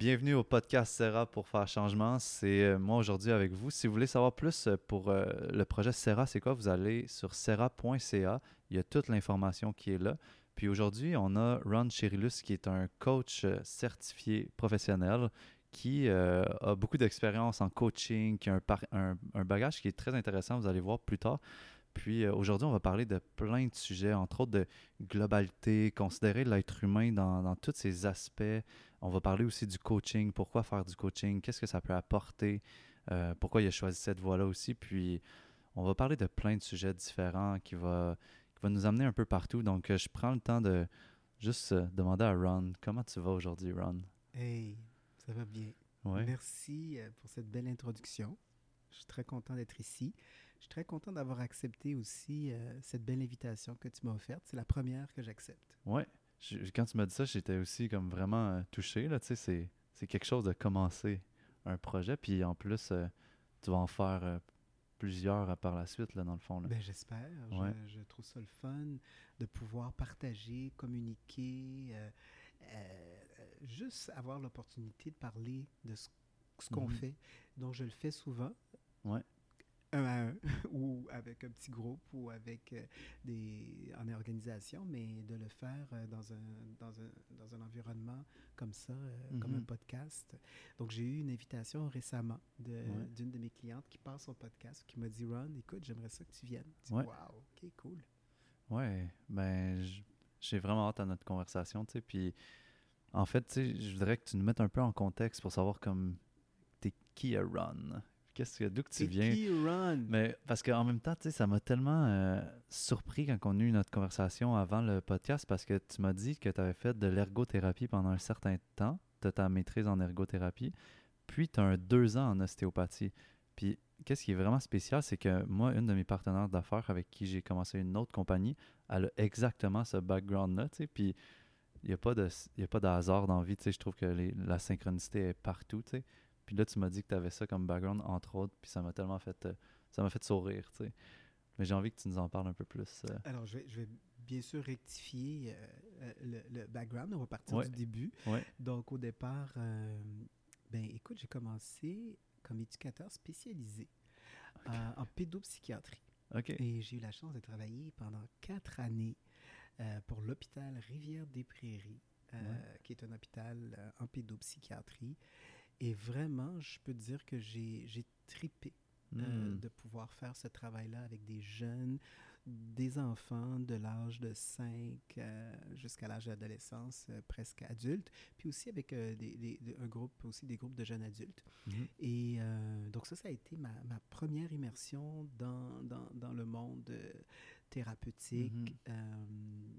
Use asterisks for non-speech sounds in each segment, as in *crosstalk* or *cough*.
bienvenue au podcast Serra pour faire changement. C'est euh, moi aujourd'hui avec vous. Si vous voulez savoir plus euh, pour euh, le projet Serra, c'est quoi, vous allez sur serra.ca. Il y a toute l'information qui est là. Puis aujourd'hui, on a Ron Cherilus qui est un coach certifié professionnel qui a beaucoup d'expérience en coaching, qui a un, bagage qui est très intéressant, vous allez voir plus tard. Puis aujourd'hui, on va parler de plein de sujets, entre autres de globalité, considérer l'être humain dans tous ses aspects, on va parler aussi du coaching, pourquoi faire du coaching, qu'est-ce que ça peut apporter, euh, pourquoi il a choisi cette voie-là aussi? Puis on va parler de plein de sujets différents qui va, qui va nous amener un peu partout. Donc euh, je prends le temps de juste euh, demander à Ron, comment tu vas aujourd'hui, Ron? Hey, ça va bien. Merci pour cette belle introduction. Je suis très content d'être ici. Je suis très content d'avoir accepté aussi cette belle invitation que tu m'as offerte. C'est la première que j'accepte. Quand tu m'as dit ça, j'étais aussi comme vraiment euh, touché. Là, c'est, c'est quelque chose de commencer un projet. Puis en plus, euh, tu vas en faire euh, plusieurs par la suite, là, dans le fond. Là. Ben, j'espère. Je, trouve ça le fun de pouvoir partager, communiquer, juste avoir l'opportunité de parler de ce, qu'on mhm. fait. Donc, je le fais souvent. Ouais un à un ou avec un petit groupe ou avec euh, des en organisation, mais de le faire euh, dans, un, dans, un, dans un environnement comme ça, euh, comme un mhm. podcast. Donc, j'ai eu une invitation récemment d'une de, mes clientes qui passe son podcast, qui m'a dit Ron, écoute, j'aimerais ça que tu viennes. Wow, ok, cool. Ouais, ben, j'ai vraiment hâte à notre conversation, tu sais. Puis, en fait, tu sais, je voudrais que tu nous mettes un peu en contexte pour savoir comme t'es qui à Ron? Qu'est-ce que d'où que tu viens? run? mais parce qu'en même temps tu sais ça m'a tellement euh, surpris quand on a eu notre conversation avant le podcast parce que tu m'as dit que tu avais fait de l'ergothérapie pendant un certain temps. Tu as ta maîtrise en ergothérapie puis tu as un deux ans en ostéopathie. Puis qu'est-ce qui est vraiment spécial c'est que moi une de mes partenaires d'affaires avec qui j'ai commencé une autre compagnie elle a exactement ce background là tu sais. Puis il n'y a pas de a pas de hasard dans la vie tu sais. Je trouve que la synchronicité est partout tu sais puis là, tu m'as dit que tu avais ça comme background, entre autres, puis ça m'a tellement fait, euh, ça m'a fait sourire, tu sais. Mais j'ai envie que tu nous en parles un peu plus. Euh. Alors, je vais, je vais, bien sûr rectifier euh, le, background. On va partir du début. Donc, au départ, ben écoute, j'ai commencé comme éducateur spécialisé en pédopsychiatrie. Et j'ai eu la chance de travailler pendant quatre années pour l'hôpital Rivière-des-Prairies, qui est un hôpital en pédopsychiatrie. Et vraiment, je peux dire que j'ai tripé euh, hmm. de pouvoir faire ce travail-là avec des jeunes, des enfants de l'âge de 5 euh, jusqu'à l'âge d'adolescence, euh, presque adultes, puis aussi avec des, un groupe, aussi des groupes de jeunes adultes. Hmm. Et donc ça, ça a été ma, ma première immersion dans, dans, dans le monde thérapeutique. Hmm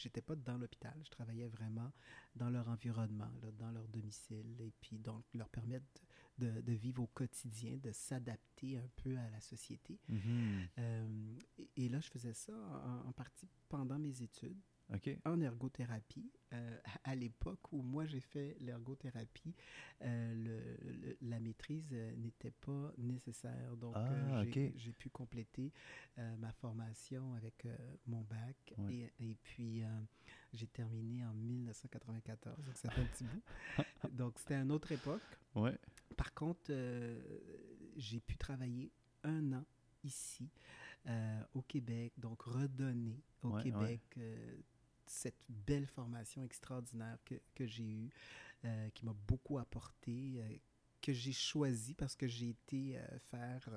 j'étais pas dans l'hôpital, je travaillais vraiment dans leur environnement, dans leur domicile, et puis donc leur permettre de, de vivre au quotidien, de s'adapter un peu à la société. Mm-hmm. Euh, et, là, je faisais ça en partie pendant mes études en ergothérapie. Euh, à l'époque où moi j'ai fait l'ergothérapie, euh, le, la maîtrise euh, n'était pas nécessaire. Donc ah, j'ai pu compléter ma formation avec mon bac et, et, puis j'ai terminé en 1994. Donc ça fait un petit bout. *laughs* donc c'était une autre époque. Ouais. Par contre, j'ai pu travailler un an ici, au Québec, donc redonner au Québec cette belle formation extraordinaire que, que j'ai eue, euh, qui m'a beaucoup apporté, euh, que j'ai choisi parce que j'ai été euh, faire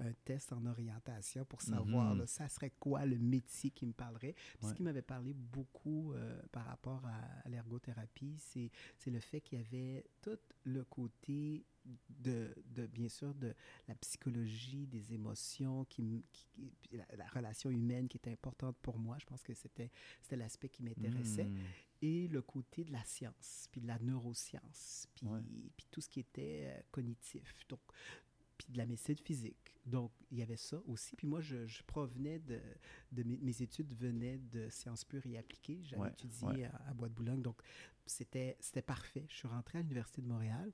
un test en orientation pour savoir mhm. ça serait quoi le métier qui me parlerait. ce qui m'avait parlé beaucoup par rapport à, l'ergothérapie, c'est le fait qu'il y avait tout le côté de, de, bien sûr, de la psychologie, des émotions, qui, la, relation humaine qui était importante pour moi. Je pense que c'était l'aspect qui m'intéressait. Hmm. Et le côté de la science, puis de la neuroscience, puis, puis tout ce qui était euh, cognitif. Donc, puis de la médecine physique. Donc, il y avait ça aussi. Puis moi, je, je provenais de, de mes, études venaient de sciences pures et appliquées. J'avais étudié À, à, Bois-de-Boulogne. Donc, c'était parfait. Je suis rentré à l'Université de Montréal.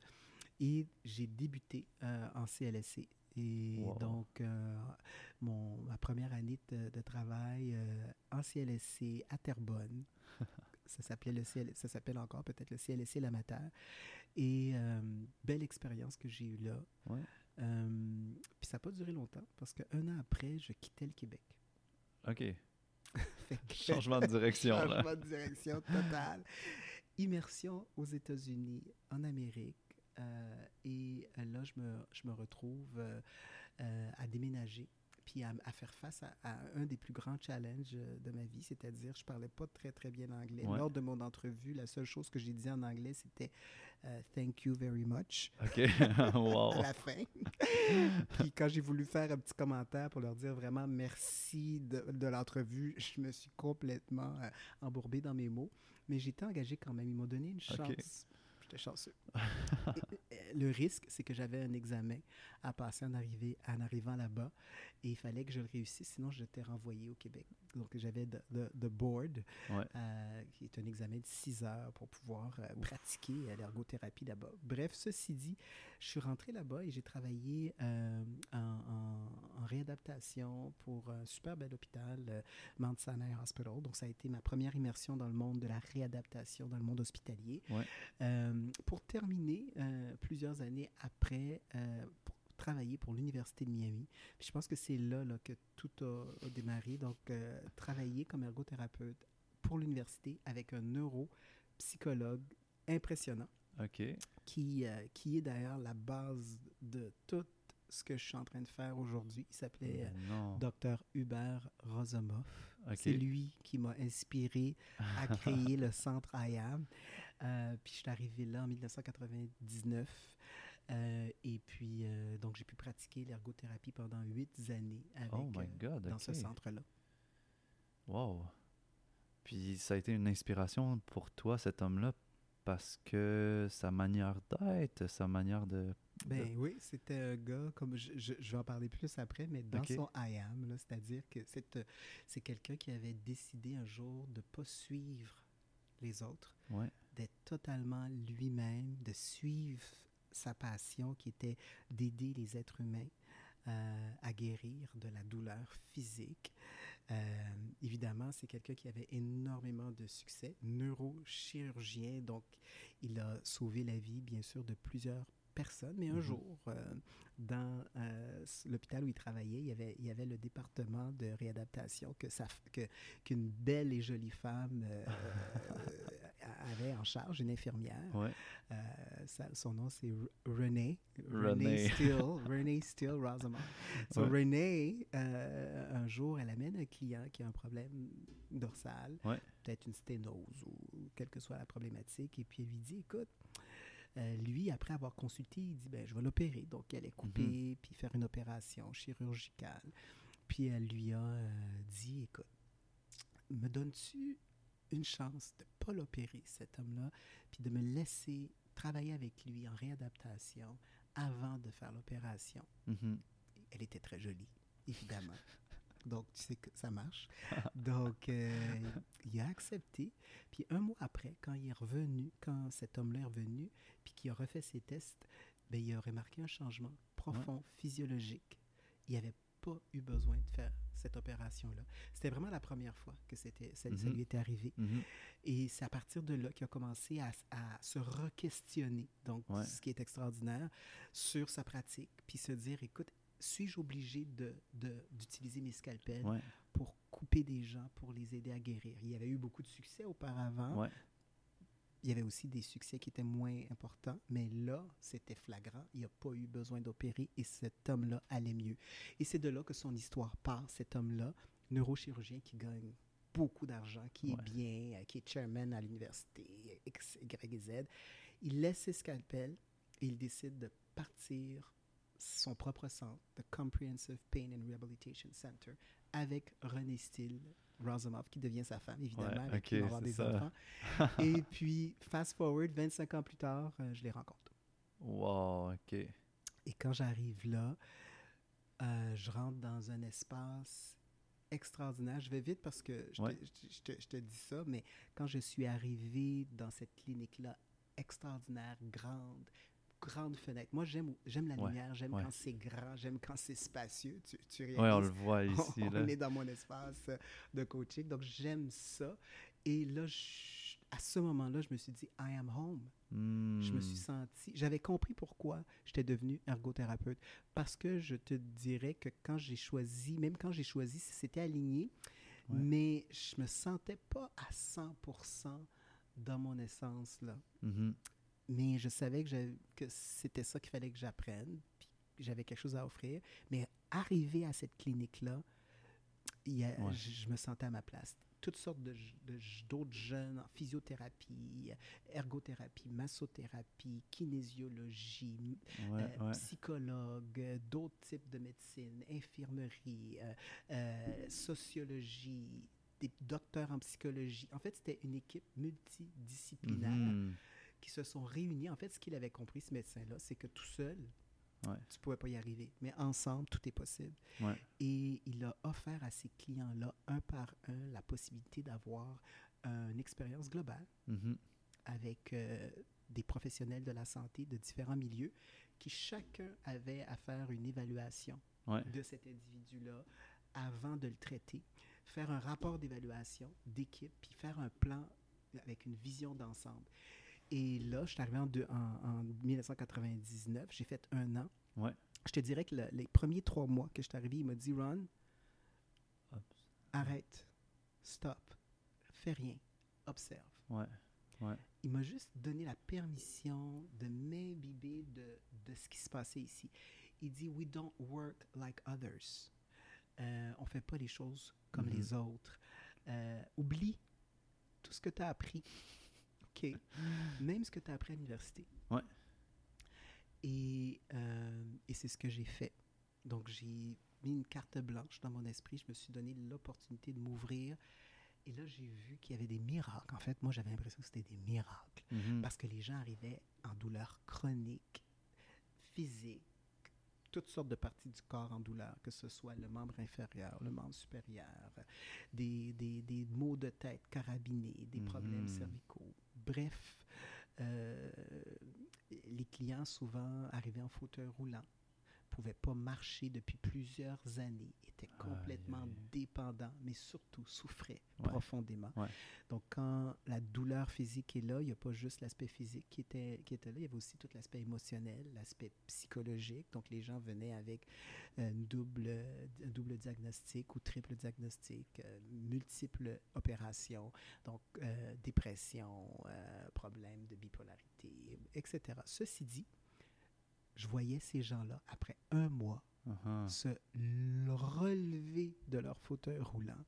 Et j'ai débuté euh, en CLSC. Et donc, euh, mon, ma première année de, travail euh, en CLSC à Terrebonne, *laughs* Ça s'appelait le CL... ça s'appelle encore peut-être le CLSC L'Amateur. Et belle expérience que j'ai eue là. Ouais. Euh, puis ça n'a pas duré longtemps parce qu'un an après, je quittais le Québec. OK. *laughs* Que- Changement de direction, là. Changement de direction total. Immersion aux États-Unis, en Amérique. Euh, et euh, là, je me, je me retrouve euh, euh, à déménager puis à, à faire face à, à un des plus grands challenges de ma vie, c'est-à-dire je parlais pas très très bien anglais. Ouais. Lors de mon entrevue, la seule chose que j'ai dit en anglais, c'était Thank you very much OK. *laughs* *laughs* wow. à la fin. *laughs* Puis quand j'ai voulu faire un petit commentaire pour leur dire vraiment merci de, de l'entrevue, je me suis complètement embourbé dans mes mots. Mais j'étais engagé quand même. Ils m'ont donné une chance. Ok. J'étais chanceux. *laughs* Le risque, c'est que j'avais un examen à passer en, arrivant là-bas et il fallait que je le réussisse, sinon j'étais renvoyé au Québec. Donc j'avais de, de- de board, Ouais. euh, qui est un examen de 6 heures pour pouvoir euh, pratiquer euh, l'ergothérapie là-bas. Bref, ceci dit, je suis rentré là-bas et j'ai travaillé euh, en, en- en réadaptation pour un super bel hôpital, Mount Sinai Hospital. Donc ça a été ma première immersion dans le monde de la réadaptation, dans le monde hospitalier. Ouais. Pour terminer, euh, plusieurs années après, euh, pour travailler pour l'Université de Miami. Puis je pense que c'est là, là, que tout a, a démarré. Donc, euh, travailler comme ergothérapeute pour l'université avec un neuropsychologue impressionnant OK. qui, euh, qui est d'ailleurs la base de tout ce que je suis en train de faire aujourd'hui. Il s'appelait. Dr. Hubert Rosomoff. C'est lui qui m'a inspiré à créer le centre IAM. Euh, puis je suis arrivé là en 1999. Euh, et puis, euh, donc, j'ai pu pratiquer l'ergothérapie pendant huit années avec, Oh my euh, God, dans ce centre-là. Wow. Puis ça a été une inspiration pour toi, cet homme-là, parce que sa manière d'être, sa manière de... Ben oui, c'était un gars, comme je, je- je vais en parler plus après, mais dans son I am, c'est-à-dire que c'est, euh, c'est quelqu'un qui avait décidé un jour de ne pas suivre les autres, Ouais. D'être totalement lui-même, de suivre sa passion qui était d'aider les êtres humains euh, à guérir de la douleur physique. Euh, évidemment, c'est quelqu'un qui avait énormément de succès, neurochirurgien, donc il a sauvé la vie, bien sûr, de plusieurs personnes, mais un Mhm. jour, euh, dans l'hôpital où il travaillait, il y avait, il y avait le département de réadaptation que que, qu'une belle et jolie femme *laughs* avait en charge, une infirmière. Ouais. Euh, ça- son nom, c'est R- Renee. Renee. Steele. Renee Steele Rosamond. *laughs* So, Ouais. Renee, euh, un jour, elle amène un client qui a un problème dorsal, Ouais. peut-être une sténose ou quelle que soit la problématique, et puis elle lui dit, écoute, euh, lui, après avoir consulté, il dit, ben, je vais l'opérer. Donc, elle est coupée, puis faire une opération chirurgicale. Puis elle lui a dit, écoute, me donnes-tu une chance de ne pas l'opérer, cet homme-là, puis de me laisser travailler avec lui en réadaptation avant de faire l'opération? Mhm. Elle était très jolie, évidemment. Donc, tu sais que ça marche. Donc, euh, il a accepté. Puis un mois après, quand il est revenu, quand cet homme-là est revenu, puis qu'il a refait ses tests, ben, il a remarqué un changement profond, physiologique. Il n'avait pas eu besoin de faire cette opération-là. C'était vraiment la première fois que c'était, ça, ça Mhm. lui était arrivé. Mhm. Et c'est à partir de là qu'il a commencé à, à se re-questionner, donc Ouais. ce qui est extraordinaire, sur sa pratique, puis se dire, écoute, suis-je obligé de, de- d'utiliser mes scalpels Ouais. pour couper des gens, pour les aider à guérir? Il y avait eu beaucoup de succès auparavant. Ouais. Il y avait aussi des succès qui étaient moins importants, mais là, c'était flagrant. Il n'a pas eu besoin d'opérer et cet homme-là allait mieux. Et c'est de là que son histoire part, cet homme-là, neurochirurgien qui gagne beaucoup d'argent, qui est bien, euh, qui est chairman à l'université, X, Y et Z. Il laisse ses scalpels et il décide de partir son propre centre, le Comprehensive Pain and Rehabilitation Center, avec René Steele Rosamov, qui devient sa femme, évidemment, Ouais, avec qui il va ok, avoir des ça. enfants. *laughs* Et puis, fast forward, 25 ans plus tard, euh, je les rencontre. Wow, OK. Et quand j'arrive là, euh, je rentre dans un espace extraordinaire. Je vais vite parce que je, Ouais. te, je- je te- je te dis ça, mais quand je suis arrivé dans cette clinique-là, extraordinaire, grande, grande fenêtre. Moi, j'aime j'aime la Ouais, lumière, j'aime ouais. quand c'est grand, j'aime quand c'est spacieux. Tu, tu Ouais, on le réalises? voit *laughs* ici, on là. est dans mon espace euh, de coaching, donc j'aime ça. Et là, je- à ce moment-là, je me suis dit, I am home. Je me suis Hmm. senti, j'avais compris pourquoi j'étais devenu ergothérapeute. Parce que je te dirais que quand j'ai choisi, même quand j'ai choisi, c'était aligné, mais je me sentais pas à 100% dans mon essence, là. Mhm. Mais je savais que, c'était ça qu'il fallait que j'apprenne, puis j'avais quelque chose à offrir. Mais arrivé à cette clinique-là, Ouais. je, me sentais à ma place. Toutes sortes de d'autres jeunes en physiothérapie, ergothérapie, massothérapie, kinésiologie, Ouais, euh, ouais. psychologue, d'autres types de médecine, infirmerie, euh, euh, sociologie, des docteurs en psychologie. En fait, c'était une équipe multidisciplinaire Mhm. Qui se sont réunis. En fait, ce qu'il avait compris, ce médecin-là, c'est que tout seul, Ouais. tu ne pouvais pas y arriver. Mais ensemble, tout est possible. Ouais. Et il a offert à ses clients-là, un par un, la possibilité d'avoir une expérience globale Mhm. avec euh, des professionnels de la santé de différents milieux qui chacun avait à faire une évaluation Ouais. de cet individu-là avant de le traiter, faire un rapport d'évaluation d'équipe, puis faire un plan avec une vision d'ensemble. Et là, je suis arrivé en, deux- en- en 1999, j'ai fait un an. Ouais. Je te dirais que le- les premiers trois mois que je suis arrivé, il m'a dit, Ron, arrête, stop, fais rien, observe. Ouais. Ouais. Il m'a juste donné la permission de m'imbiber de, de ce qui se passait ici. Il dit We don't work like others. Euh, on ne fait pas les choses comme Mhm. les autres. Euh, oublie tout ce que tu as appris. OK. Même ce que tu as appris à l'université. Ouais. Et, euh, et c'est ce que j'ai fait. Donc, j'ai mis une carte blanche dans mon esprit. Je me suis donné l'opportunité de m'ouvrir. Et là, j'ai vu qu'il y avait des miracles. En fait, moi, j'avais l'impression que c'était des miracles. Mhm. Parce que les gens arrivaient en douleur chronique, physique, toutes sortes de parties du corps en douleur, que ce soit le membre inférieur, le membre supérieur, des, des, des maux de tête carabinés, des problèmes Mhm. cervicaux. Bref, euh, les clients souvent arrivaient en fauteuil roulant, pouvaient pas marcher depuis plusieurs années, étaient complètement Aïe, dépendants, mais surtout souffraient Ouais. profondément. Ouais. Donc, quand la douleur physique est là, il n'y a pas juste l'aspect physique qui était, qui était là, il y avait aussi tout l'aspect émotionnel, l'aspect psychologique. Donc, les gens venaient avec euh, une double, un double diagnostic ou triple diagnostic, euh, multiples opérations, donc euh, dépression, euh, problème de bipolarité, etc. Ceci dit, je voyais ces gens-là, après un mois, Mhm. se relever de leur fauteuil roulant,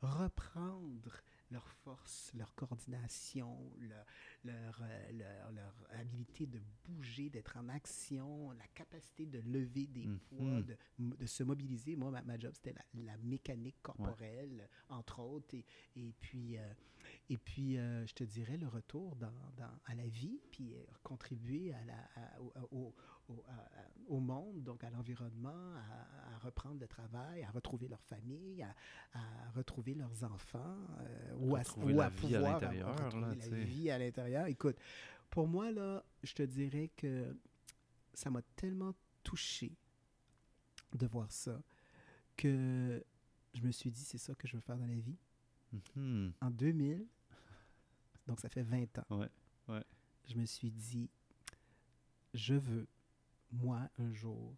reprendre leur force, leur coordination, leur, leur, euh, leur- leur habilité de bouger, d'être en action, la capacité de lever des Mhm. poids, de, se mobiliser. Moi, ma, ma job, c'était la, la mécanique corporelle, entre autres, et, et puis, euh, et puis euh, je te dirais, le retour dans, dans- à la vie, puis euh, contribuer à la, à- au, au- au- à- à- au monde, donc à l'environnement, à, à reprendre le travail, à retrouver leur famille, à, à retrouver leurs enfants, euh, ou à, ou la à vie à pouvoir là, retrouver la vie à l'intérieur. Écoute, pour moi, là, je te dirais que ça m'a tellement touché de voir ça que je me suis dit, c'est ça que je veux faire dans la vie. Mhm. En 2000, donc ça fait 20 ans, Ouais, ouais. je me suis dit, je veux, moi, un jour,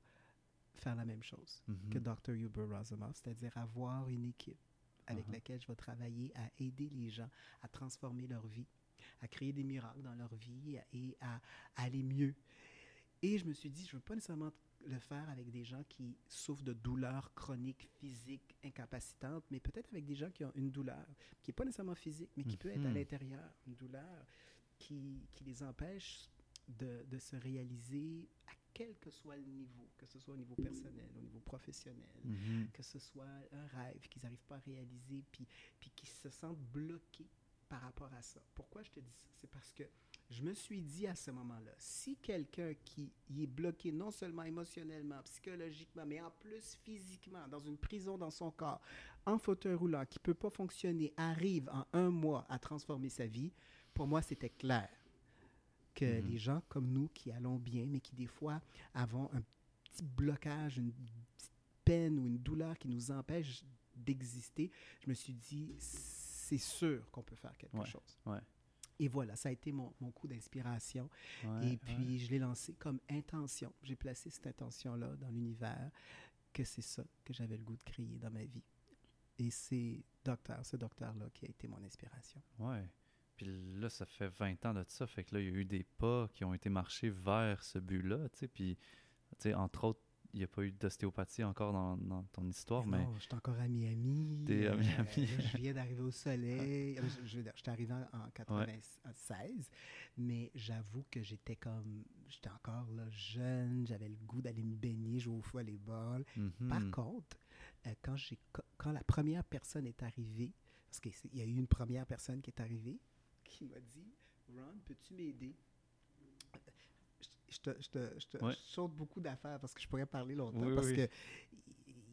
faire la même chose Mhm. que Dr. Huber Razumov, c'est-à-dire avoir une équipe avec Mhm. laquelle je vais travailler à aider les gens à transformer leur vie, à créer des miracles dans leur vie et à, à aller mieux. Et je me suis dit, je ne veux pas nécessairement le faire avec des gens qui souffrent de douleurs chroniques, physiques, incapacitantes, mais peut-être avec des gens qui ont une douleur qui n'est pas nécessairement physique, mais qui peut être à Mhm. l'intérieur, une douleur qui, qui les empêche de, de se réaliser à quel que soit le niveau, que ce soit au niveau personnel, au niveau professionnel, Mhm. que ce soit un rêve qu'ils n'arrivent pas à réaliser, puis, puis qu'ils se sentent bloqués par rapport à ça. Pourquoi je te dis ça? C'est parce que je me suis dit à ce moment-là, si quelqu'un qui y est bloqué non seulement émotionnellement, psychologiquement, mais en plus physiquement, dans une prison dans son corps, en fauteuil roulant, qui ne peut pas fonctionner, arrive en un mois à transformer sa vie, pour moi, c'était clair que Mhm. les gens comme nous qui allons bien, mais qui des fois avons un petit blocage, une petite peine ou une douleur qui nous empêche d'exister, je me suis dit, c'est sûr qu'on peut faire quelque Ouais. chose. Ouais. et voilà, ça a été mon, mon coup d'inspiration. et puis, je l'ai lancé comme intention. J'ai placé cette intention-là dans l'univers, que c'est ça que j'avais le goût de créer dans ma vie. Et c'est docteur, ce docteur-là qui a été mon inspiration. Ouais. Puis là, ça fait 20 ans de ça. Fait que là, il y a eu des pas qui ont été marchés vers ce but-là. Tu sais, puis, tu sais, entre autres, il n'y a pas eu d'ostéopathie encore dans, dans, ton histoire, mais... Non, je suis encore à Miami. T'es à euh, Miami. je viens d'arriver au soleil. je, je, je suis arrivé en 96, mais j'avoue que j'étais comme... J'étais encore là, jeune, j'avais le goût d'aller me baigner, jouer au volleyball. Mm Par contre, euh, quand, quand la première personne est arrivée, parce qu'il y a eu une première personne qui est arrivée, qui m'a dit, Ron, peux-tu m'aider? je te, je te, je te saute beaucoup d'affaires parce que je pourrais parler longtemps. parce que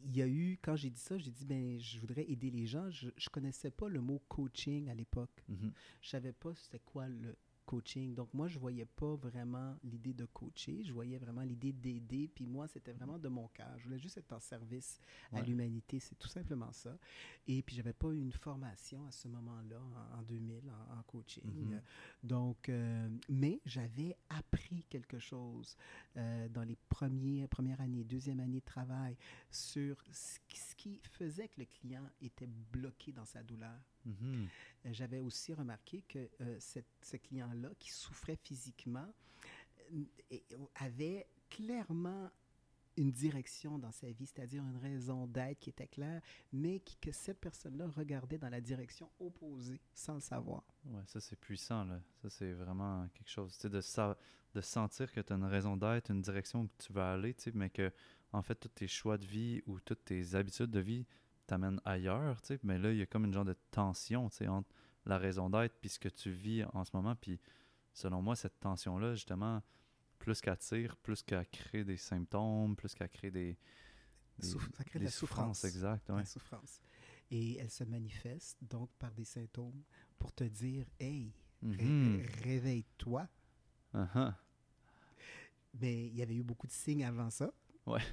il y a eu, quand j'ai dit ça, j'ai dit, ben, je voudrais aider les gens. Je ne connaissais pas le mot coaching à l'époque. Mm-hmm. Je ne savais pas c'était quoi le coaching. Donc, moi, je voyais pas vraiment l'idée de coacher. Je voyais vraiment l'idée d'aider. Puis moi, c'était vraiment de mon cœur. Je voulais juste être en service à l'humanité. C'est tout simplement ça. Et puis, j'avais pas eu une formation à ce moment-là, en, 2000, en, coaching. Mm-hmm. Donc, euh, mais j'avais appris quelque chose euh, dans les premiers, premières années, deuxième année de travail sur ce qui faisait que le client était bloqué dans sa douleur. Mm-hmm. J'avais aussi remarqué que euh, ce client-là, qui souffrait physiquement, euh, avait clairement une direction dans sa vie, c'est-à-dire une raison d'être qui était claire, mais que cette personne-là regardait dans la direction opposée sans le savoir. Ouais, ça c'est puissant, là. Ça c'est vraiment quelque chose, de, de sentir que tu as une raison d'être, une direction où tu veux aller, mais que, en fait, tous tes choix de vie ou toutes tes habitudes de vie t'amène ailleurs, tu sais, mais là, il y a comme une genre de tension, tu sais, entre la raison d'être puis ce que tu vis en ce moment, puis selon moi, cette tension-là, justement, plus qu'à tire, plus qu'à créer des symptômes, plus qu'à créer des, des, ça crée des souffrances. souffrance, exact, ouais. souffrance. Et elle se manifeste donc par des symptômes pour te dire, hey, mm-hmm. réveille-toi. Uh-huh. Mais il y avait eu beaucoup de signes avant ça.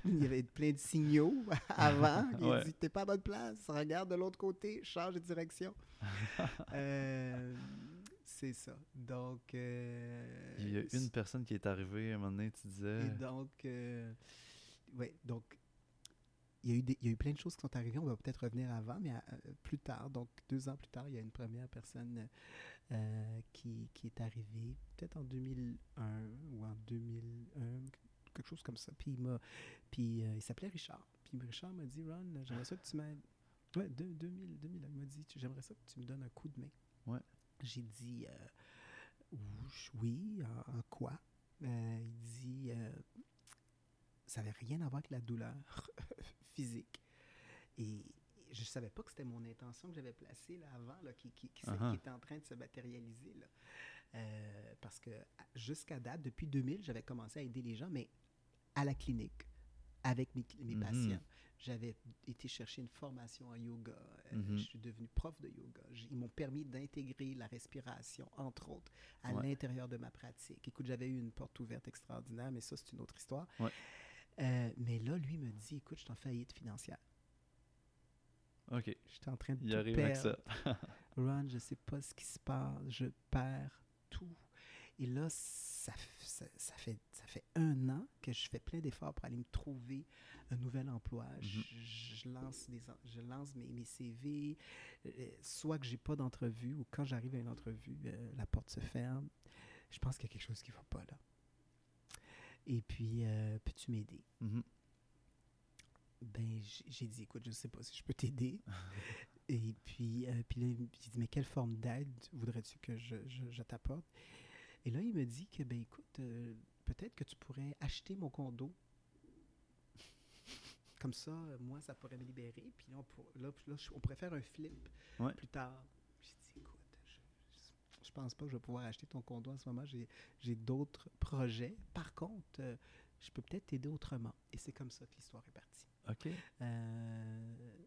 Il y avait plein de signaux *laughs* avant. Il a dit T'es pas à bonne place, regarde de l'autre côté, change de direction. *laughs* Euh, c'est ça. Donc. Euh, il y a une personne qui est arrivée à un moment donné, tu disais. Et donc. Euh, oui, donc. Il y, a eu il y a eu plein de choses qui sont arrivées. On va peut-être revenir avant, mais plus tard, donc deux ans plus tard, il y a une première personne qui, qui est arrivée, peut-être en 2001 ou en 2001, quelque chose comme ça. Puis il m'a, puis euh, il s'appelait Richard. Puis Richard m'a dit, Ron, j'aimerais ça que tu m'aides. Ouais, 2000, 2000, il m'a dit, j'aimerais ça que tu me donnes un coup de main. Ouais. J'ai dit, euh, oui, en, quoi? Euh, il dit, ça n'avait rien à voir avec la douleur *laughs* physique. Et je ne savais pas que c'était mon intention que j'avais placée là avant, là, qui, qui, qui, uh-huh. qui, était en train de se matérialiser. Là. Euh, parce que jusqu'à date, depuis 2000, j'avais commencé à aider les gens, mais à la clinique, avec mes, mes mhm. patients. J'avais été chercher une formation en yoga. Euh, mhm. Je suis devenu prof de yoga. Ils m'ont permis d'intégrer la respiration, entre autres, à l'intérieur de ma pratique. Écoute, j'avais eu une porte ouverte extraordinaire, mais ça, c'est une autre histoire. Euh, mais là, lui me dit, écoute, je suis en faillite financière. OK. J'étais en train de Il arrive Avec ça. *laughs* Ron, je sais pas ce qui se passe. Je perds tout. Et là, ça, ça, fait, ça fait un an que je fais plein d'efforts pour aller me trouver un nouvel emploi. Mhm. je, lance, des, je lance mes, mes CV, euh, soit que j'ai pas d'entrevue ou quand j'arrive à une entrevue, euh, la porte se ferme. Je pense qu'il y a quelque chose qui va pas là. Et puis, euh, peux-tu m'aider? Mhm. Ben, j'ai dit, écoute, je ne sais pas si je peux t'aider. *laughs* Et puis, euh, puis là, il dit, mais quelle forme d'aide voudrais-tu que je, je, t'apporte? Et là, il me dit que, ben écoute, euh, peut-être que tu pourrais acheter mon condo. *laughs* Comme ça, moi, ça pourrait me libérer. Puis là, on, là, on pourrait faire un flip plus tard. J'ai dit, écoute, je, je, pense pas que je vais pouvoir acheter ton condo en ce moment. J'ai d'autres projets. Par contre, euh, je peux peut-être t'aider autrement. Et c'est comme ça que l'histoire est partie. OK. Euh,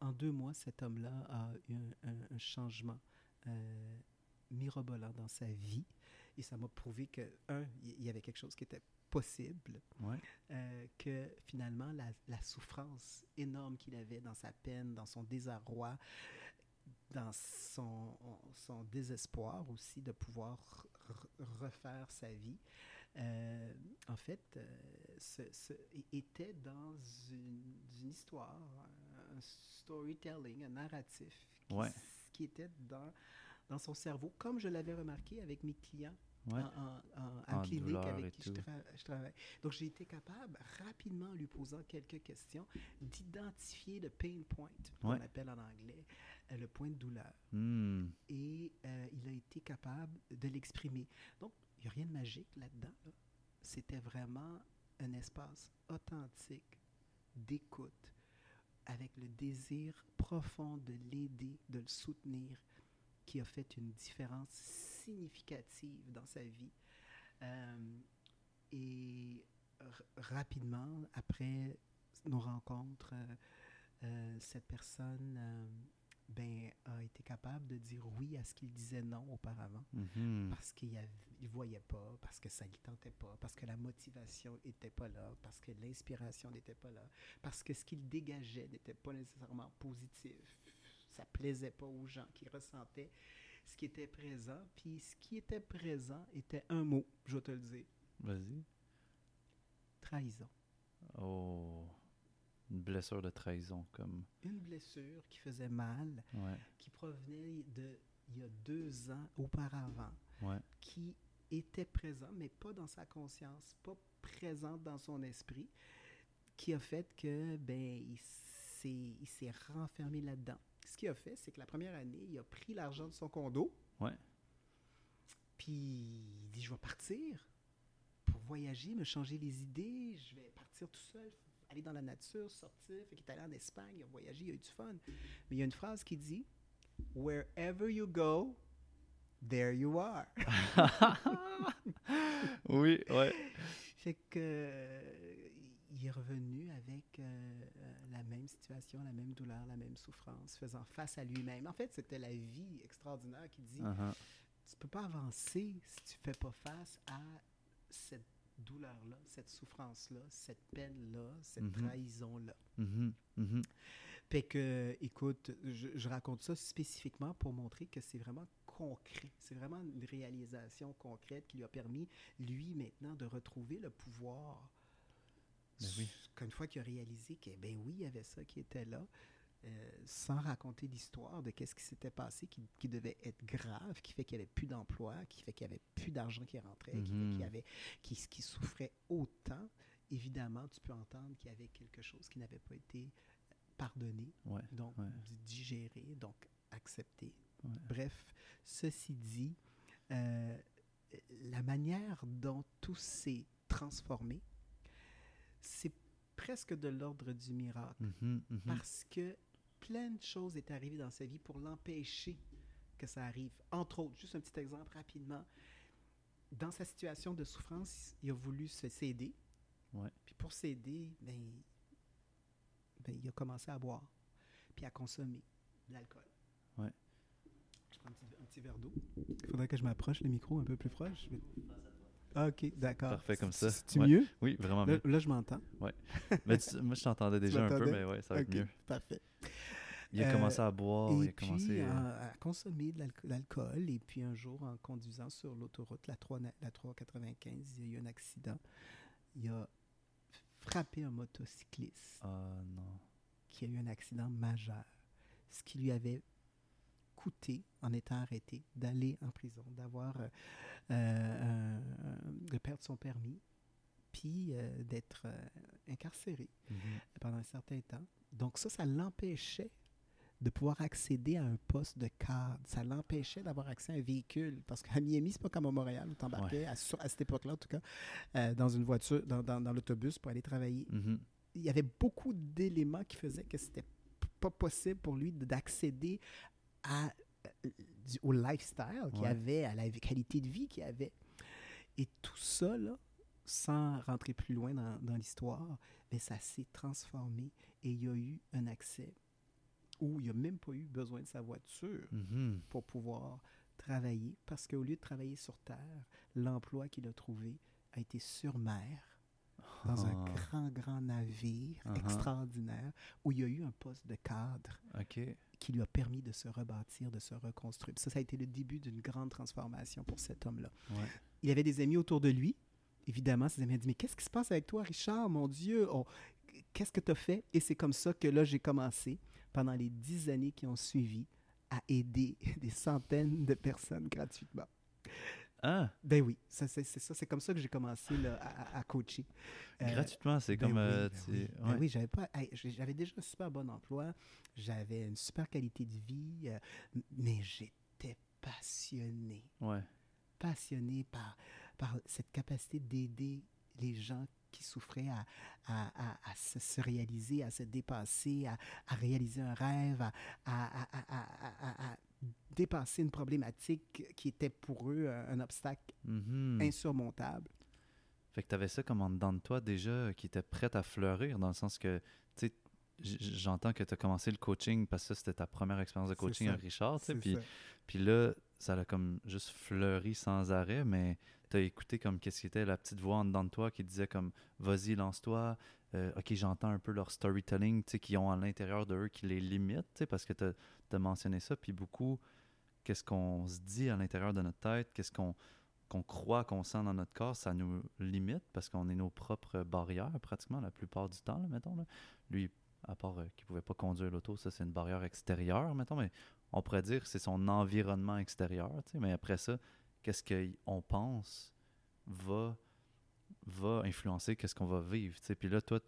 en, deux mois, cet homme-là a eu un, changement euh, mirobolant dans sa vie. Et ça m'a prouvé que, un, il y avait quelque chose qui était possible, euh, que finalement, la, la souffrance énorme qu'il avait dans sa peine, dans son désarroi, dans son, son désespoir aussi de pouvoir refaire sa vie, euh, en fait, euh, ce, était dans une, histoire, un storytelling, un narratif qui, qui était dans, dans son cerveau, comme je l'avais remarqué avec mes clients en, clinique avec qui je, travaille. Donc, j'ai été capable, rapidement, en lui posant quelques questions, d'identifier le pain point, qu'on appelle en anglais, euh, le point de douleur. Hmm. Et il a été capable de l'exprimer. Donc, il n'y a rien de magique là-dedans. C'était vraiment un espace authentique d'écoute avec le désir profond de l'aider, de le soutenir, qui a fait une différence significative dans sa vie. Euh, et rapidement, après nos rencontres, euh, euh, cette personne ben, a été capable de dire oui à ce qu'il disait non auparavant, mm-hmm. parce qu'il ne voyait pas, parce que ça ne lui tentait pas, parce que la motivation n'était pas là, parce que l'inspiration n'était pas là, parce que ce qu'il dégageait n'était pas nécessairement positif. Ça plaisait pas aux gens qui ressentaient ce qui était présent. Puis ce qui était présent était un mot, je vais te le dire. Vas-y. Trahison. Oh. Une blessure de trahison, comme. Une blessure qui faisait mal, ouais. qui provenait de il y a deux ans auparavant, ouais. qui était présent, mais pas dans sa conscience, pas présente dans son esprit, qui a fait que ben il s'est renfermé là-dedans. Ce qu'il a fait, c'est que la première année, il a pris l'argent de son condo. Ouais. Puis il dit je vais partir pour voyager, me changer les idées, je vais partir tout seul, aller dans la nature, sortir. Fait qu'il est allé en Espagne, il a voyagé, il a eu du fun. Mais il y a une phrase qui dit Wherever you go, there you are. *laughs* oui, ouais. Fait que il est revenu avec euh, la même situation, la même douleur, la même souffrance, faisant face à lui-même. En fait, c'était la vie extraordinaire qui dit uh-huh. Tu peux pas avancer si tu fais pas face à cette douleur-là, cette souffrance-là, cette peine-là, cette mm-hmm. trahison-là. Mm-hmm. Mm-hmm. Fait que, écoute, je, raconte ça spécifiquement pour montrer que c'est vraiment concret. C'est vraiment une réalisation concrète qui lui a permis, lui, maintenant, de retrouver le pouvoir. Ben oui. Qu'une fois qu'il a réalisé que, ben oui, il y avait ça qui était là, euh, sans raconter l'histoire de qu'est-ce qui s'était passé, qui, qui, devait être grave, qui fait qu'il n'y avait plus d'emploi, qui fait qu'il n'y avait plus d'argent qui rentrait, qui, fait Mhm. qu'il y avait, qui, qui souffrait autant, évidemment, tu peux entendre qu'il y avait quelque chose qui n'avait pas été pardonné, Ouais. donc ouais. digéré, donc accepté. Ouais. Bref, ceci dit, euh, la manière dont tout s'est transformé, c'est presque de l'ordre du miracle Mhm, mhm. parce que plein de choses est arrivées dans sa vie pour l'empêcher que ça arrive. Entre autres, juste un petit exemple rapidement. Dans sa situation de souffrance, il a voulu se céder. Ouais. Puis pour céder, ben, ben, il a commencé à boire, puis à consommer de l'alcool. Ouais. Je prends un petit, un petit verre d'eau. Il faudrait que je m'approche le micro un peu plus proche. Je vais- Ah, ok, d'accord. Parfait comme ça. C'est Ouais. mieux? Oui, vraiment mieux. là, je m'entends. Mais tu- moi, je t'entendais *laughs* déjà un peu, mais ouais, ça va Ok, être mieux. parfait. Il a Euh, commencé à boire, il a commencé. puis, euh, à, à consommer de l'alco- l'alcool. Et puis, un jour, en conduisant sur l'autoroute, la, 3, na- la 395, il y a eu un accident. Il a frappé un motocycliste Ah non. qui a eu un accident majeur. Ce qui lui avait coûté, en étant arrêté, d'aller en prison, d'avoir, euh, euh, de perdre son permis, puis euh, d'être incarcéré Mhm. pendant un certain temps. Donc ça, ça l'empêchait de pouvoir accéder à un poste de cadre. Ça l'empêchait d'avoir accès à un véhicule. Parce qu'à Miami, c'est pas comme à Montréal où tu embarquais, à, cette époque-là en tout cas, dans une voiture, dans, dans- dans l'autobus pour aller travailler. Mhm. Il y avait beaucoup d'éléments qui faisaient que c'était pas possible pour lui d'accéder à, euh, au lifestyle qu'il Ouais. avait, à la qualité de vie qu'il avait. Et tout ça, là, sans rentrer plus loin dans, dans l'histoire, mais ça s'est transformé et il y a eu un accès où il n'a même pas eu besoin de sa voiture Mhm. pour pouvoir travailler parce qu'au lieu de travailler sur Terre, l'emploi qu'il a trouvé a été sur mer dans un Ah. grand, grand navire Uh-huh. extraordinaire où il y a eu un poste de cadre qui lui a permis de se rebâtir, de se reconstruire. Ça, ça a été le début d'une grande transformation pour cet homme-là. Ouais. Il avait des amis autour de lui. Évidemment, ses amis ont dit Mais qu'est-ce qui se passe avec toi, Richard? Mon Dieu, qu'est-ce que tu as fait? Et c'est comme ça que là, j'ai commencé, pendant les dix années qui ont suivi, à aider *laughs* des centaines de personnes gratuitement. Ah, Ben oui, ça, c'est ça. C'est comme ça que j'ai commencé là, à, coacher. Euh, gratuitement, c'est ben comme... oui, euh, ben. Ben oui, j'avais pas. j'avais déjà un super bon emploi, j'avais une super qualité de vie, euh, mais j'étais passionné, Ouais. passionné par, par cette capacité d'aider les gens qui souffraient à, à, à- à se, se réaliser, à se dépasser, à, à réaliser un rêve, à dépasser une problématique qui était pour eux un, obstacle Mhm. insurmontable. Fait que tu avais ça comme en dedans de toi déjà euh, qui était prête à fleurir dans le sens que, tu sais, j'entends que tu as commencé le coaching parce que ça, c'était ta première expérience de coaching avec Richard, tu sais, puis, là, ça a comme juste fleuri sans arrêt, mais tu as écouté comme qu'est-ce qui était la petite voix en dedans de toi qui disait comme, vas-y, lance-toi, euh, ok, j'entends un peu leur storytelling, tu sais, qui ont à l'intérieur de eux qui les limite, parce que tu as, mentionné ça, puis beaucoup, qu'est-ce qu'on se dit à l'intérieur de notre tête, qu'est-ce qu'on croit, qu'on sent dans notre corps, ça nous limite parce qu'on est nos propres barrières pratiquement la plupart du temps, mettons. Là. Lui, à part euh, qu'il pouvait pas conduire l'auto, ça c'est une barrière extérieure, mettons, mais on pourrait dire que c'est son environnement extérieur, mais après ça, qu'est-ce qu'on pense va, va influencer qu'est-ce qu'on va vivre, tu sais. Puis là, toi,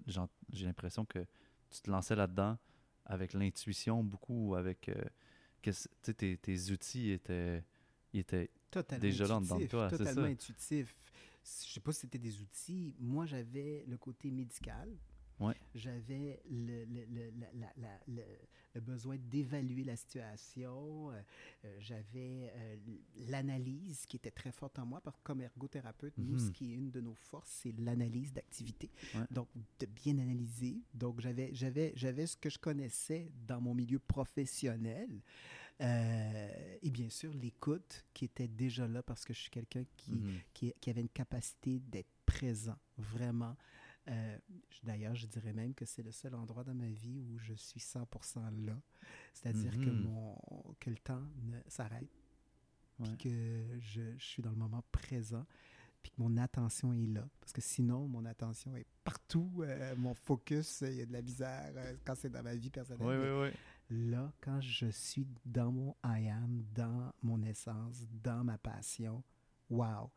j'ai l'impression que tu te lançais là-dedans avec l'intuition beaucoup, ou avec... euh, sais, tes, tes outils étaient... Étaient totalement déjà là dedans de toi, totalement ça? intuitif. Je sais pas si c'était des outils. Moi, j'avais le côté médical. Ouais. J'avais le, le- le- la- la- la- le- le besoin d'évaluer la situation. Euh, j'avais euh, l'analyse qui était très forte en moi. Parce que comme ergothérapeute, nous, ce Mhm. qui est une de nos forces, c'est l'analyse d'activité. Ouais. Donc, de bien analyser. Donc, j'avais, j'avais, j'avais ce que je connaissais dans mon milieu professionnel. Euh, et bien sûr, l'écoute qui était déjà là parce que je suis quelqu'un qui, Mhm. qui, qui avait une capacité d'être présent, vraiment. Euh, D'ailleurs, je dirais même que c'est le seul endroit dans ma vie où je suis 100% là. C'est-à-dire que, Mhm. mon, que le temps s'arrête, puis que je, je suis dans le moment présent, puis que mon attention est là. Parce que sinon, mon attention est partout. euh, mon focus, il y a de la misère euh, quand c'est dans ma vie personnelle. Oui, oui, oui. là, quand je suis dans mon I am, dans mon essence, dans ma passion, wow.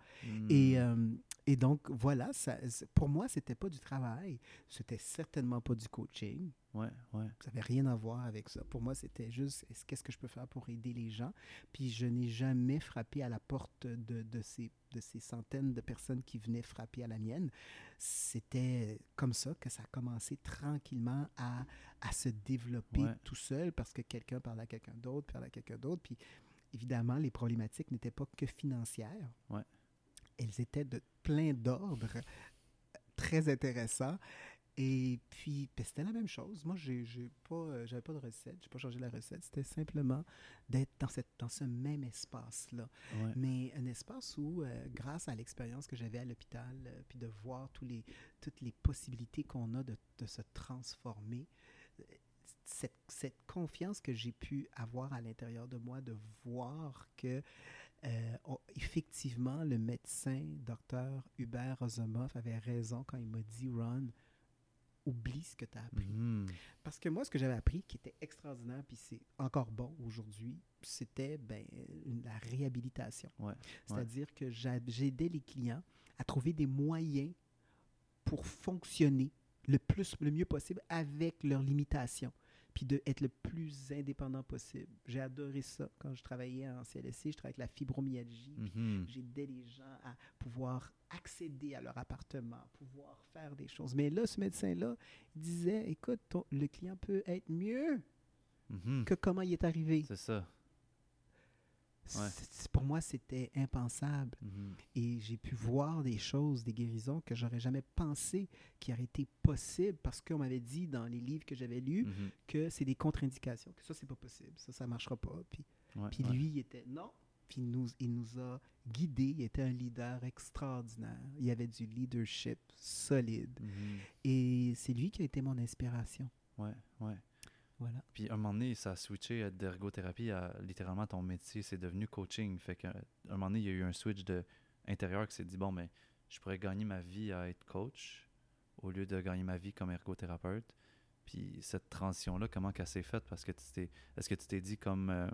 Et, euh, et donc, voilà, ça, pour moi, c'était pas du travail. C'était certainement pas du coaching. Ouais, ouais. Ça n'avait rien à voir avec ça. Pour moi, c'était juste est-ce- qu'est-ce que je peux faire pour aider les gens? Puis je n'ai jamais frappé à la porte de, de ces, de ces centaines de personnes qui venaient frapper à la mienne. C'était comme ça que ça a commencé tranquillement à, à se développer Ouais. tout seul parce que quelqu'un parlait à quelqu'un d'autre, parlait à quelqu'un d'autre. Puis évidemment, les problématiques n'étaient pas que financières. Ouais. Elles étaient de plein d'ordres très intéressants. Et puis, ben, c'était la même chose. Moi, j'ai j'ai pas, euh, j'avais pas de recette, j'ai pas changé la recette. C'était simplement d'être dans, cette, dans ce même espace-là. ouais. Mais un espace où, euh, grâce à l'expérience que j'avais à l'hôpital, euh, puis de voir tous les, toutes les possibilités qu'on a de, de se transformer, euh, cette, cette confiance que j'ai pu avoir à l'intérieur de moi, de voir que euh, on- effectivement, le médecin, docteur Hubert Rosomoff, avait raison quand il m'a dit, Ron, oublie ce que tu as appris. Mhm. Parce que moi, ce que j'avais appris, qui était extraordinaire, puis c'est encore bon aujourd'hui, c'était ben, la réhabilitation. Ouais, C'est-à-dire que j'a- j'aidais les clients à trouver des moyens pour fonctionner le plus, le mieux possible avec leurs limitations, puis d'être le plus indépendant possible. J'ai adoré ça quand je travaillais en CLSC, je travaillais avec la fibromyalgie, Mhm. J'aidais les gens à pouvoir accéder à leur appartement, pouvoir faire des choses. Mais là, ce médecin-là disait, écoute, ton- le client peut être mieux Mhm. que comment il est arrivé. C'est ça. Ouais. Pour moi, c'était impensable. Mhm. Et j'ai pu voir des choses, des guérisons que j'aurais jamais pensé qui auraient été possibles parce qu'on m'avait dit dans les livres que j'avais lus Mhm. que c'est des contre-indications, que ça, c'est pas possible, ça, ça marchera pas. Puis, Ouais, puis ouais. lui, il était, non, puis il nous, il nous a guidés. Il était un leader extraordinaire. Il avait du leadership solide. Mhm. Et c'est lui qui a été mon inspiration. Ouais, ouais. Voilà. Puis un moment donné, ça a switché d'ergothérapie à littéralement ton métier, c'est devenu coaching. Fait qu'à un moment donné, il y a eu un switch de intérieur qui s'est dit bon, mais je pourrais gagner ma vie à être coach au lieu de gagner ma vie comme ergothérapeute. Puis cette transition-là, comment qu'elle s'est faite? Parce que tu t'es. Est-ce que tu t'es dit comme euh,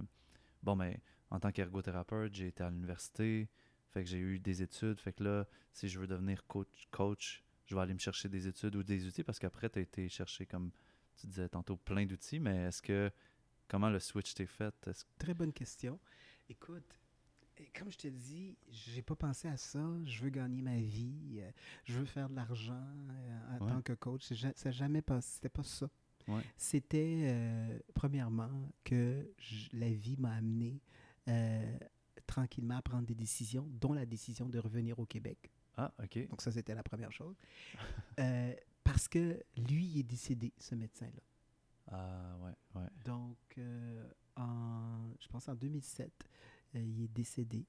bon, mais en tant qu'ergothérapeute, j'ai été à l'université, fait que j'ai eu des études, fait que là, si je veux devenir coach, coach je vais aller me chercher des études ou des outils parce qu'après, tu as été chercher comme tu disais tantôt plein d'outils, mais est-ce que comment le switch t'est fait? Très bonne question. Écoute, comme je te dis, j'ai pas pensé à ça. Je veux gagner ma vie. euh, Je veux faire de l'argent euh, en Ouais. tant que coach. Ça n'a jamais passé. C'était pas ça. Ouais. C'était, euh, premièrement, que je- la vie m'a amené euh, tranquillement à prendre des décisions, dont la décision de revenir au Québec. Ah, ok. Donc, ça, c'était la première chose. *laughs* Euh, parce que lui, il est décédé, ce médecin-là. Ah, ouais, ouais. Donc, euh, en, je pense en 2007, euh, il est décédé.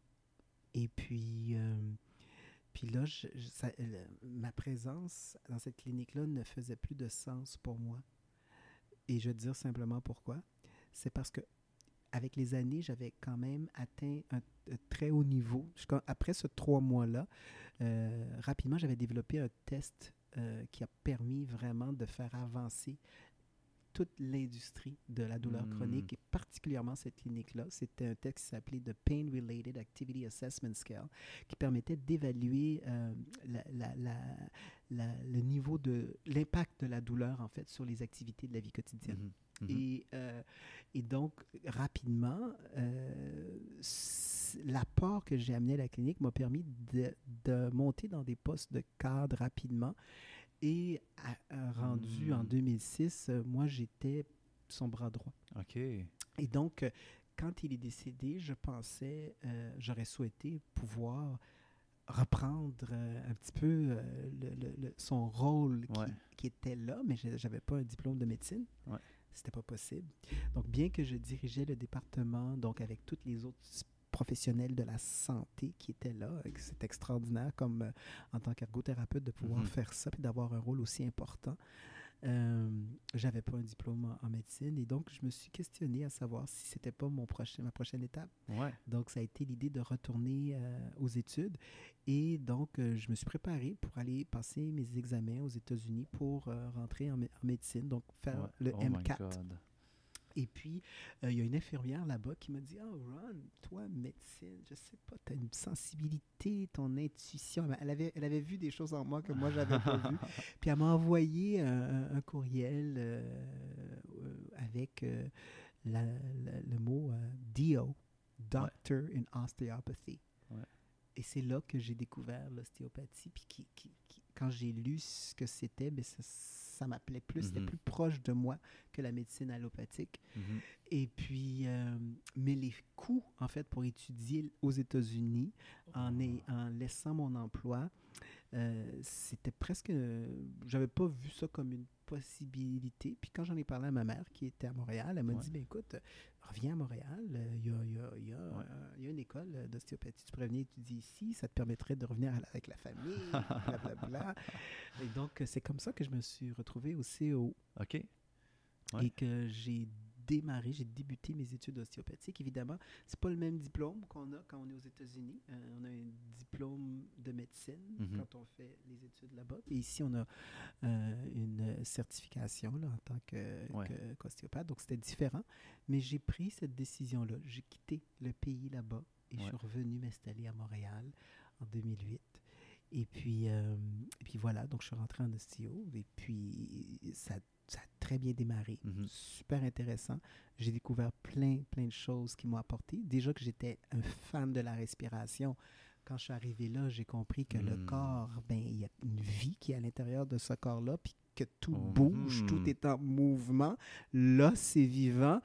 Et puis, euh, puis là, je- je- ça- le- ma présence dans cette clinique-là ne faisait plus de sens pour moi. Et je vais te dire simplement pourquoi. C'est parce que avec les années, j'avais quand même atteint un, un très haut niveau. Après ce trois mois-là, euh, rapidement, j'avais développé un test euh, qui a permis vraiment de faire avancer toute l'industrie de la douleur Mm. chronique et particulièrement cette clinique-là. C'était un test qui s'appelait The Pain Related Activity Assessment Scale qui permettait d'évaluer euh, la- la- la- la- le niveau de l'impact de la douleur en fait sur les activités de la vie quotidienne. Mhm, mhm. Et, euh, et donc, rapidement, euh, s- l'apport que j'ai amené à la clinique m'a permis de, de monter dans des postes de cadre rapidement. Et à- à- rendu en Mm. 2006, euh, moi, j'étais son bras droit. Ok. Et donc, euh, quand il est décédé, je pensais, euh, j'aurais souhaité pouvoir reprendre euh, un petit peu euh, le- le- le- son rôle qui, Ouais. qui était là, mais je n'avais pas un diplôme de médecine. Ouais. C'était pas possible. Donc, bien que je dirigeais le département, donc avec tous les autres professionnels de la santé qui étaient là, c'est extraordinaire comme euh, en tant qu'ergothérapeute de pouvoir Mhm. faire ça et d'avoir un rôle aussi important. Euh, j'avais pas un diplôme en, en médecine et donc je me suis questionné à savoir si c'était pas mon prochain, ma prochaine étape. Ouais. Donc ça a été l'idée de retourner euh, aux études et donc euh, je me suis préparé pour aller passer mes examens aux États-Unis pour rentrer en, mé- en médecine, donc faire ouais. le oh my M4. Et puis, euh, il y a une infirmière là-bas qui m'a dit Oh, Ron, toi, médecine, je sais pas, tu as une sensibilité, ton intuition. Elle avait, elle avait vu des choses en moi que moi, j'avais pas vues. *laughs* Puis, elle m'a envoyé un, courriel euh, euh, avec euh, la- la- le mot DO, Doctor in Osteopathy. Ouais. Et c'est là que j'ai découvert l'ostéopathie. Puis, qui, qui- qui- quand j'ai lu ce que c'était, ben, ça, ça m'appelait plus, c'était Mhm. plus proche de moi que la médecine allopathique. Mhm. Et puis, euh, mais les coûts, en fait, pour étudier aux États-Unis, en, en laissant mon emploi, euh, c'était presque. euh, J'avais pas vu ça comme une possibilité. Puis quand j'en ai parlé à ma mère, qui était à Montréal, elle m'a Ouais. dit ben écoute, reviens à Montréal, euh, il y, a, y a- y a, Ouais. euh, y a une école d'ostéopathie. Tu pourrais venir étudier ici, ça te permettrait de revenir avec la famille, *laughs* blablabla. Et donc, c'est comme ça que je me suis retrouvé au CO Ok. Ouais. et que j'ai démarré, j'ai débuté mes études ostéopathiques. Évidemment, c'est pas le même diplôme qu'on a quand on est aux États-Unis. Euh, on a un diplôme de médecine Mhm. quand on fait les études là-bas. Et ici, on a euh, une certification là, en tant que- Ouais. qu'ostéopathe. Donc, c'était différent. Mais j'ai pris cette décision-là. J'ai quitté le pays là-bas et je suis revenu m'installer à Montréal en 2008. Et puis, euh, et puis voilà, donc je suis rentré en ostéo et puis ça, ça a très bien démarré. Mhm. Super intéressant. J'ai découvert plein, plein de choses qui m'ont apporté. Déjà que j'étais un fan de la respiration. Quand je suis arrivé là, j'ai compris que le Mm. corps, ben, il y a une vie qui est à l'intérieur de ce corps-là, puis que tout Oh. bouge, tout est en mouvement. Là, c'est vivant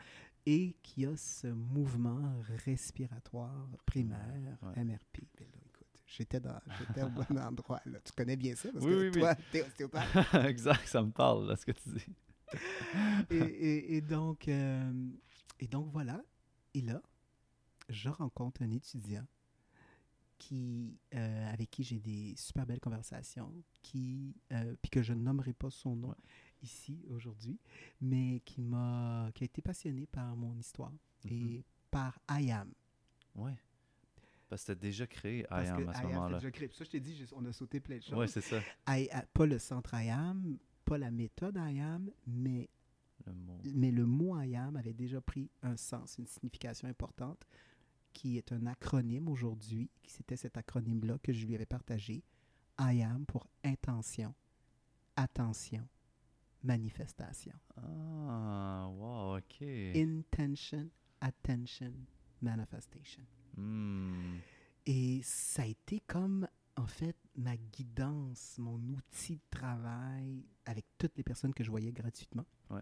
et qu'il y a ce mouvement respiratoire primaire, Ouais. MRP. Ben là, j'étais dans, j'étais au *laughs* bon endroit. Là. Tu connais bien ça parce Oui, que oui, oui. toi, t'es ostéopathe. *laughs* exact, ça me parle, là, ce que tu dis. *laughs* et, et- et donc, euh, et donc voilà. Et là, je rencontre un étudiant qui, euh, avec qui j'ai des super belles conversations, qui, euh, puis que je ne nommerai pas son nom ici aujourd'hui, mais qui m'a, qui a été passionné par mon histoire et Mhm. par IAM. Ouais. Parce que c'était déjà créé Parce que à ce moment-là. déjà créé. Puis ça, je t'ai dit, on a sauté plein de choses. Ouais, c'est ça. I- I- pas le centre IAM, pas la méthode IAM, mais, Le mot. mais le mot IAM avait déjà pris un sens, une signification importante, qui est un acronyme aujourd'hui. qui C'était cet acronyme-là que je lui avais partagé. IAM pour intention, attention, manifestation. Ah, wow, ok. Intention, attention, manifestation. Hmm. Et ça a été comme, en fait, ma guidance, mon outil de travail avec toutes les personnes que je voyais gratuitement. Ouais.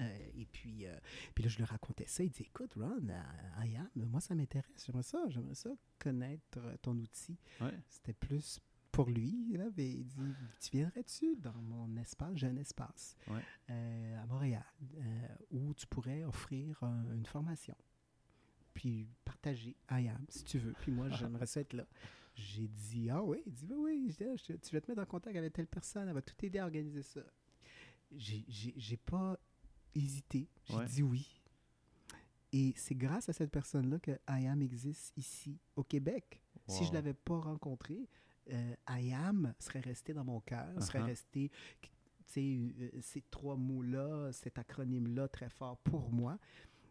Euh, et puis, euh, puis là, je lui racontais ça. Il dit Écoute, Ron, euh, I am, moi, ça m'intéresse. J'aimerais ça. J'aimerais ça connaître euh, ton outil. Ouais. C'était plus pour lui. Là, mais il dit Tu viendrais-tu dans mon espace J'ai un espace Ouais. euh, à Montréal où tu pourrais offrir un- une formation? Puis partager I am, si tu veux. Puis moi, *laughs* j'aimerais ça être là. J'ai dit Ah oui Il dit Oui, oui. Je tu vas te mettre en contact avec telle personne. Elle va tout aider à organiser ça. J'ai- pas hésité. J'ai Ouais. dit oui. Et c'est grâce à cette personne-là que I am existe ici, au Québec. Si je Wow. l'avais pas rencontré, euh, I am serait resté dans mon cœur, serait Uh-huh. resté, tu sais, euh, ces trois mots-là, cet acronyme-là très fort pour moi,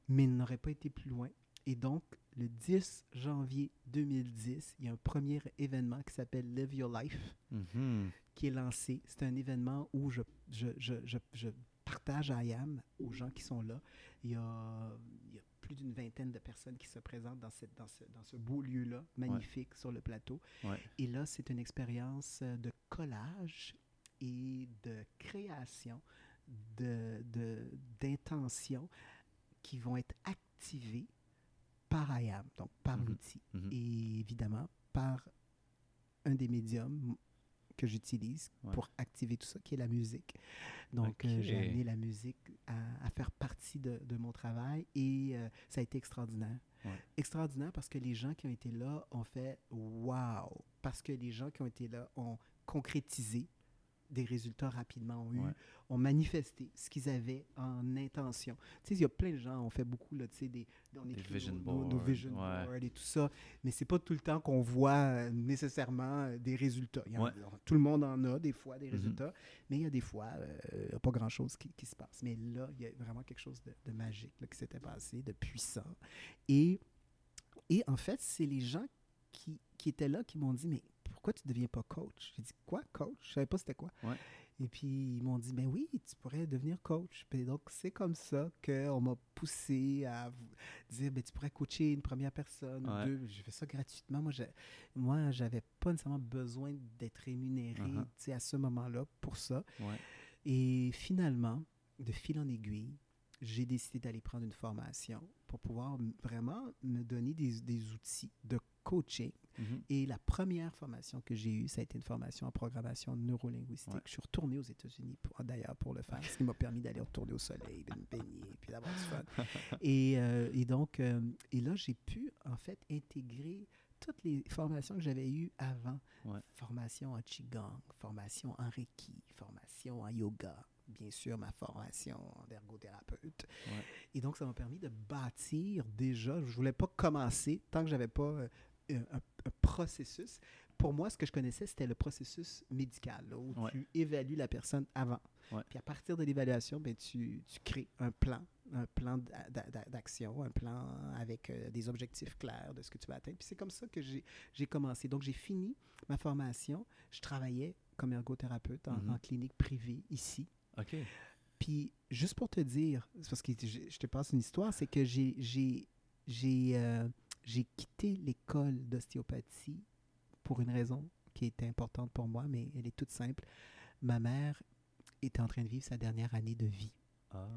mais il n'aurait pas été plus loin. Et donc, le 10 janvier 2010, il y a un premier événement qui s'appelle Live Your Life Mhm. qui est lancé. C'est un événement où je, je, je, je, je partage IAM aux gens qui sont là. Il y a, il y a plus d'une vingtaine de personnes qui se présentent dans, cette, dans, ce, dans ce beau lieu-là, magnifique sur le plateau. Ouais. Et là, c'est une expérience euh, de collage et de création, de, de, d'intention qui vont être activées par IAM, donc par Mhm. l'outil. Mhm. Et évidemment, par un des médiums que j'utilise Ouais. pour activer tout ça, qui est la musique. Donc, euh, j'ai amené la musique à, à faire partie de, de mon travail et euh, ça a été extraordinaire. Ouais. Extraordinaire parce que les gens qui ont été là ont fait « wow », parce que les gens qui ont été là ont concrétisé des résultats rapidement, ont, eu, Ouais. ont manifesté ce qu'ils avaient en intention. Tu sais, il y a plein de gens, on fait beaucoup, là, tu sais, des, on Des écrit vision nos, nos- nos boards, vision ouais. boards et tout ça, mais c'est pas tout le temps qu'on voit euh, nécessairement euh, des résultats. Il y en- Ouais. tout le monde en a des fois des Mhm. résultats, mais il y a des fois, euh, il n'y a pas grand-chose qui, qui se passe. Mais là, il y a vraiment quelque chose de, de magique là, qui s'était passé, de puissant. Et, et en fait, c'est les gens qui, qui étaient là qui m'ont dit, mais pourquoi tu ne deviens pas coach? J'ai dit, quoi, coach? Je savais pas c'était quoi. Ouais. Et puis, ils m'ont dit, ben oui, tu pourrais devenir coach. Puis donc, c'est comme ça qu'on m'a poussé à dire, ben tu pourrais coacher une première personne, Ouais. deux. J'ai fait ça gratuitement. Moi, j'ai- moi, j'avais pas nécessairement besoin d'être rémunéré Uh-huh. à ce moment-là pour ça. Ouais. Et finalement, de fil en aiguille, j'ai décidé d'aller prendre une formation pour pouvoir vraiment me donner des, des outils de coaching. Mhm. Et la première formation que j'ai eue, ça a été une formation en programmation neurolinguistique. Ouais. Je suis retourné aux États-Unis d'ailleurs pour le faire, ce qui m'a permis d'aller retourner au soleil, de me baigner, puis d'avoir du fun. *laughs* Et, euh, et donc, euh, et là, j'ai pu en fait intégrer toutes les formations que j'avais eues avant. Ouais. Formation en Qigong, formation en Reiki, formation en yoga, bien sûr ma formation d'ergothérapeute. Ouais. Et donc, ça m'a permis de bâtir déjà, je voulais pas commencer tant que j'avais pas euh, un, processus. Pour moi, ce que je connaissais, c'était le processus médical, là, où Ouais. tu évalues la personne avant. Ouais. Puis à partir de l'évaluation, ben, tu, tu crées un plan, un plan d'a- d'a- d'action, un plan avec euh, des objectifs clairs de ce que tu vas atteindre. Puis c'est comme ça que j'ai commencé. Donc j'ai fini ma formation. Je travaillais comme ergothérapeute en, Mhm. en clinique privée ici. OK. Puis, juste pour te dire, parce que je, je te passe une histoire, c'est que j'ai, euh, j'ai quitté l'école d'ostéopathie pour une raison qui était importante pour moi, mais elle est toute simple. Ma mère était en train de vivre sa dernière année de vie. Ah.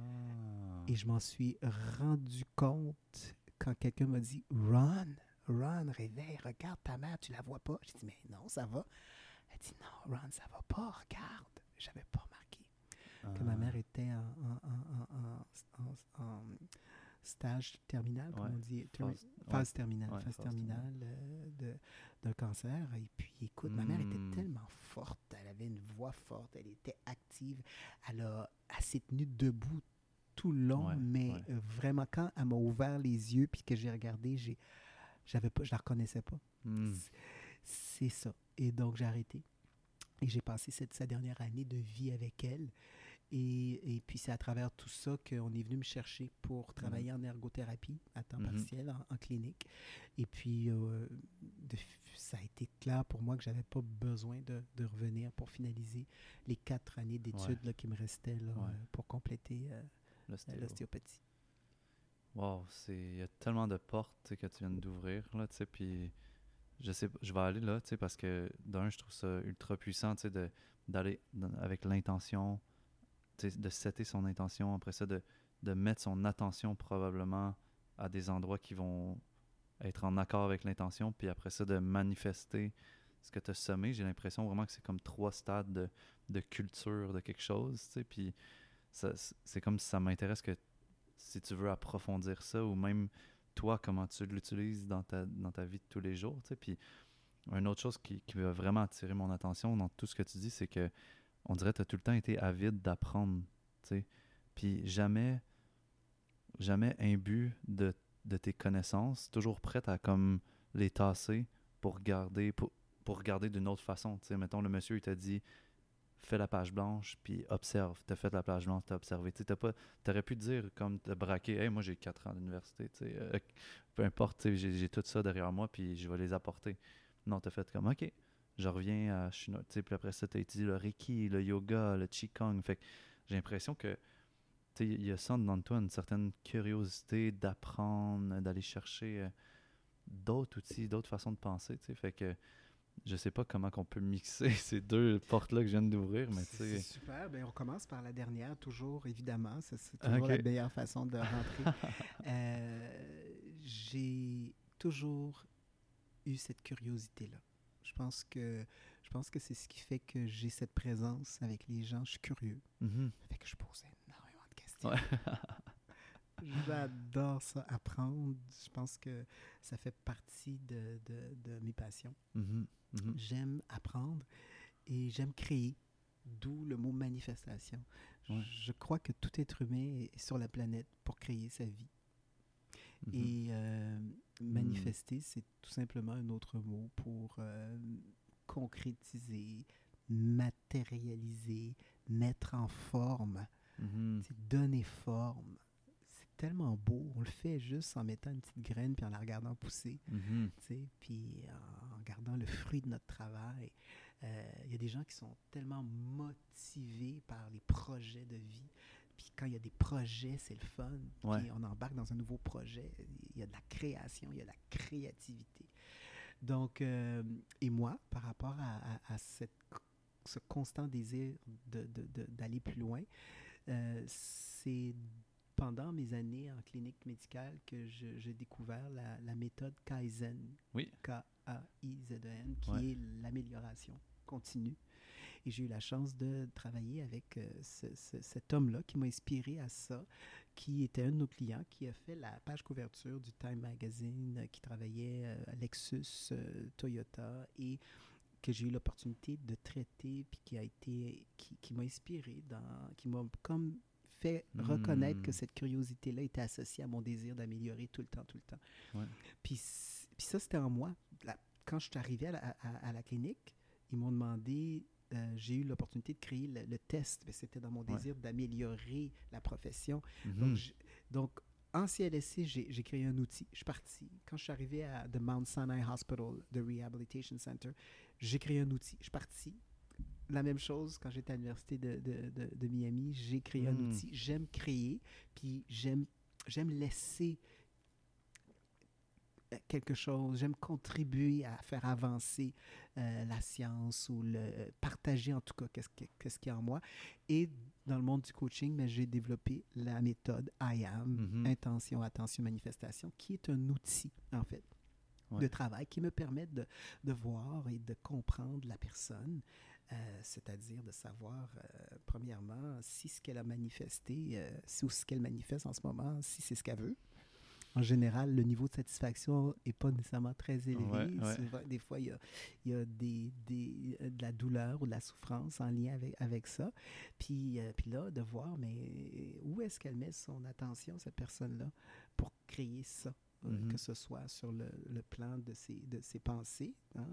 Et je m'en suis rendu compte quand quelqu'un m'a dit Ron, Ron, réveille, regarde ta mère, tu la vois pas. J'ai dit Mais non, ça va. Elle dit Non, Ron, ça va pas, regarde. J'avais pas remarqué que ma Ah. mère était en, en- en- en- en- en- en stage terminal, comme on dit, phase, terminale, phase, terminale euh, d'un cancer. Et puis, écoute, ma mère était hmm. tellement forte, elle avait une voix forte, elle était active, elle, a, s'est tenue debout tout le long, mais euh, vraiment, quand elle m'a ouvert les yeux, puis que j'ai regardé, j'ai, j'avais pas, je la reconnaissais pas. Hmm. C'est ça. Et donc, j'ai arrêté. Et j'ai passé cette, sa dernière année de vie avec elle. Et, et, puis c'est à travers tout ça qu'on est venu me chercher pour travailler en ergothérapie à temps mhm. partiel en, clinique. Et puis euh, ça a été clair pour moi que j'avais pas besoin de, de, revenir pour finaliser les quatre années d'études qui me restaient là, euh, pour compléter euh, l'ostéopathie. Wow, il y a tellement de portes que tu viens d'ouvrir là, tu sais, puis je sais, je vais aller là, tu sais, parce que d'un, je trouve ça ultra puissant, tu sais, d'aller avec l'intention de setter son intention, après ça, de, de mettre son attention probablement à des endroits qui vont être en accord avec l'intention, puis après ça, de manifester ce que tu as semé. J'ai l'impression vraiment que c'est comme trois stades de, de, culture de quelque chose, puis c'est comme si ça m'intéresse que si tu veux approfondir ça, ou même toi, comment tu l'utilises dans ta, dans ta vie de tous les jours, tu sais, puis une autre chose qui, qui va vraiment attirer mon attention dans tout ce que tu dis, c'est que on dirait que tu as tout le temps été avide d'apprendre. Puis jamais, jamais imbu de, de tes connaissances, toujours prête à comme les tasser pour regarder, pour, pour regarder d'une autre façon. Sais, mettons, le monsieur, il t'a dit fais la page blanche, puis observe. Tu as fait la page blanche, tu as observé. Tu aurais pu dire, comme te braquer, hey, moi j'ai 4 ans d'université, euh, *laughs* peu importe, j'ai tout ça derrière moi, puis je vais les apporter. Non, tu as fait comme, OK, je reviens à Chinois. Puis après ça, tu as étudié le Reiki, le yoga, le Qigong. Fait j'ai l'impression que il y a ça dans toi, une certaine curiosité d'apprendre, d'aller chercher euh, d'autres outils, d'autres façons de penser. Fait que je sais pas comment on peut mixer *laughs* ces deux portes-là que je viens d'ouvrir, mais C'est super. Ben, on commence par la dernière, toujours, évidemment. C'est toujours la meilleure façon de rentrer. *laughs* Euh, j'ai toujours eu cette curiosité-là. Je pense que je pense que c'est ce qui fait que j'ai cette présence avec les gens. Je suis curieux. Ça fait que je pose énormément de questions. *laughs* J'adore ça, apprendre. Je pense que ça fait partie de, de, de mes passions. Mm-hmm. Mm-hmm. J'aime apprendre et j'aime créer, d'où le mot manifestation. Je crois que tout être humain est sur la planète pour créer sa vie. Et euh, manifester, c'est tout simplement un autre mot pour euh, concrétiser, matérialiser, mettre en forme, mm-hmm. donner forme. C'est tellement beau. On le fait juste en mettant une petite graine puis en la regardant pousser, mm-hmm. puis en regardant le fruit de notre travail. Euh, il y a des gens qui sont tellement motivés par les projets de vie. Puis quand il y a des projets, c'est le fun. Puis on embarque dans un nouveau projet. Il y a de la création, il y a de la créativité. Donc, euh, et moi, par rapport à, cette, ce constant désir d'aller de, plus loin, euh, c'est pendant mes années en clinique médicale que j'ai découvert la, méthode Kaizen, oui. K-A-I-Z-E-N, qui est l'amélioration continue. Et j'ai eu la chance de travailler avec euh, cet homme-là qui m'a inspiré à ça, qui était un de nos clients, qui a fait la page couverture du Time Magazine, euh, qui travaillait à euh, Lexus, Toyota et que j'ai eu l'opportunité de traiter, puis qui a été, qui, m'a inspiré, dans, qui m'a comme fait reconnaître que hmm. cette curiosité-là était associée à mon désir d'améliorer tout le temps, tout le temps. Puis, puis ça, c'était en moi. quand je suis arrivé à la clinique, ils m'ont demandé euh, j'ai eu l'opportunité de créer le, test. C'était dans mon désir d'améliorer la profession. Mhm. donc, en CLSC, j'ai créé un outil. Je suis parti. Quand je suis arrivé à The Mount Sinai Hospital, the Rehabilitation Center, j'ai créé un outil. Je suis parti. La même chose quand j'étais à l'Université de, de, de, Miami, j'ai créé un hmm. outil. J'aime créer, puis j'aime laisser quelque chose, j'aime contribuer à faire avancer euh, la science ou le partager en tout cas qu'est-ce qu'est-ce qu'il y a en moi. Et dans le monde du coaching, mais j'ai développé la méthode I AM, mm-hmm. intention, attention, manifestation, qui est un outil en fait de travail qui me permet de, de, voir et de comprendre la personne. Euh, c'est-à-dire de savoir, euh, premièrement, si ce qu'elle a manifesté, si ou ce qu'elle manifeste en ce moment, si c'est ce qu'elle veut, en général, le niveau de satisfaction n'est pas nécessairement très élevé. Des fois, il y a, y a des, des, de la douleur ou de la souffrance en lien avec, avec ça. Puis, euh, puis là, de voir, mais où est-ce qu'elle met son attention, cette personne-là, pour créer ça? Euh, mm-hmm. que ce soit sur le, le, plan de ses, de ses pensées, hein,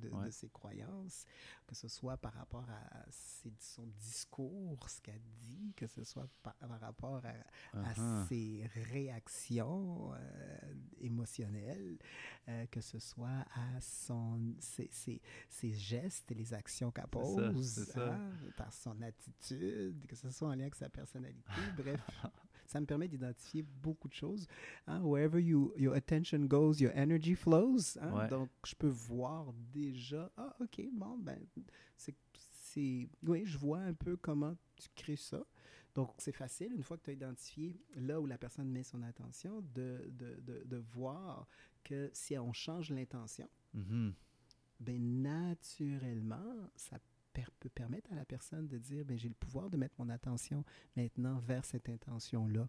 de, de, ses croyances, que ce soit par rapport à ses, son discours, ce qu'elle dit, que ce soit par, rapport à, à, uh-huh. ses réactions euh, émotionnelles, euh, que ce soit à son, ses, ses, ses, gestes et les actions qu'elle pose, hein, par son attitude, que ce soit en lien avec sa personnalité, bref. *laughs* ça me permet d'identifier beaucoup de choses. Hein. Wherever you, your attention goes, your energy flows. Hein. Donc, je peux voir déjà, ah, OK, bon, ben, c'est. Oui, je vois un peu comment tu crées ça. Donc, c'est facile, une fois que tu as identifié là où la personne met son attention, de, de, de, de voir que si on change l'intention, mm-hmm. ben naturellement, ça peut permettre à la personne de dire, ben, j'ai le pouvoir de mettre mon attention maintenant vers cette intention-là.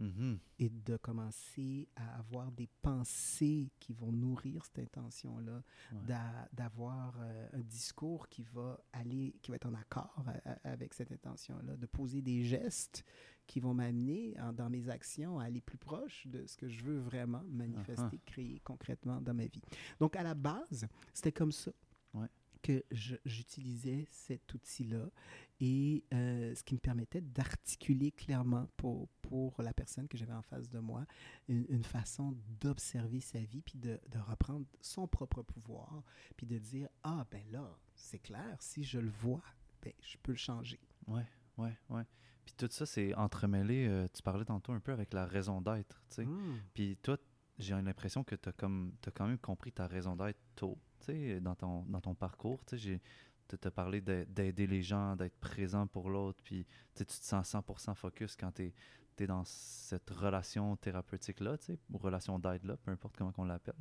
Mm-hmm. Et de commencer à avoir des pensées qui vont nourrir cette intention-là, d'avoir euh, un discours qui va aller, qui va être en accord avec cette intention-là, de poser des gestes qui vont m'amener dans mes actions à aller plus proche de ce que je veux vraiment manifester, uh-huh. créer concrètement dans ma vie. Donc à la base, c'était comme ça que j'utilisais cet outil-là et euh, ce qui me permettait d'articuler clairement pour, pour la personne que j'avais en face de moi une, façon d'observer sa vie puis de, de, reprendre son propre pouvoir puis de dire ah ben là c'est clair si je le vois ben je peux le changer ouais ouais ouais. Puis tout ça c'est entremêlé euh, tu parlais tantôt un peu avec la raison d'être tu sais. Mmh. puis toi j'ai l'impression que tu as as quand même compris ta raison d'être tôt dans ton, dans ton parcours. Tu as parlé d'aider les gens, d'être présent pour l'autre, puis tu te sens 100% focus quand tu es, dans cette relation thérapeutique-là, ou relation d'aide-là, peu importe comment on l'appelle.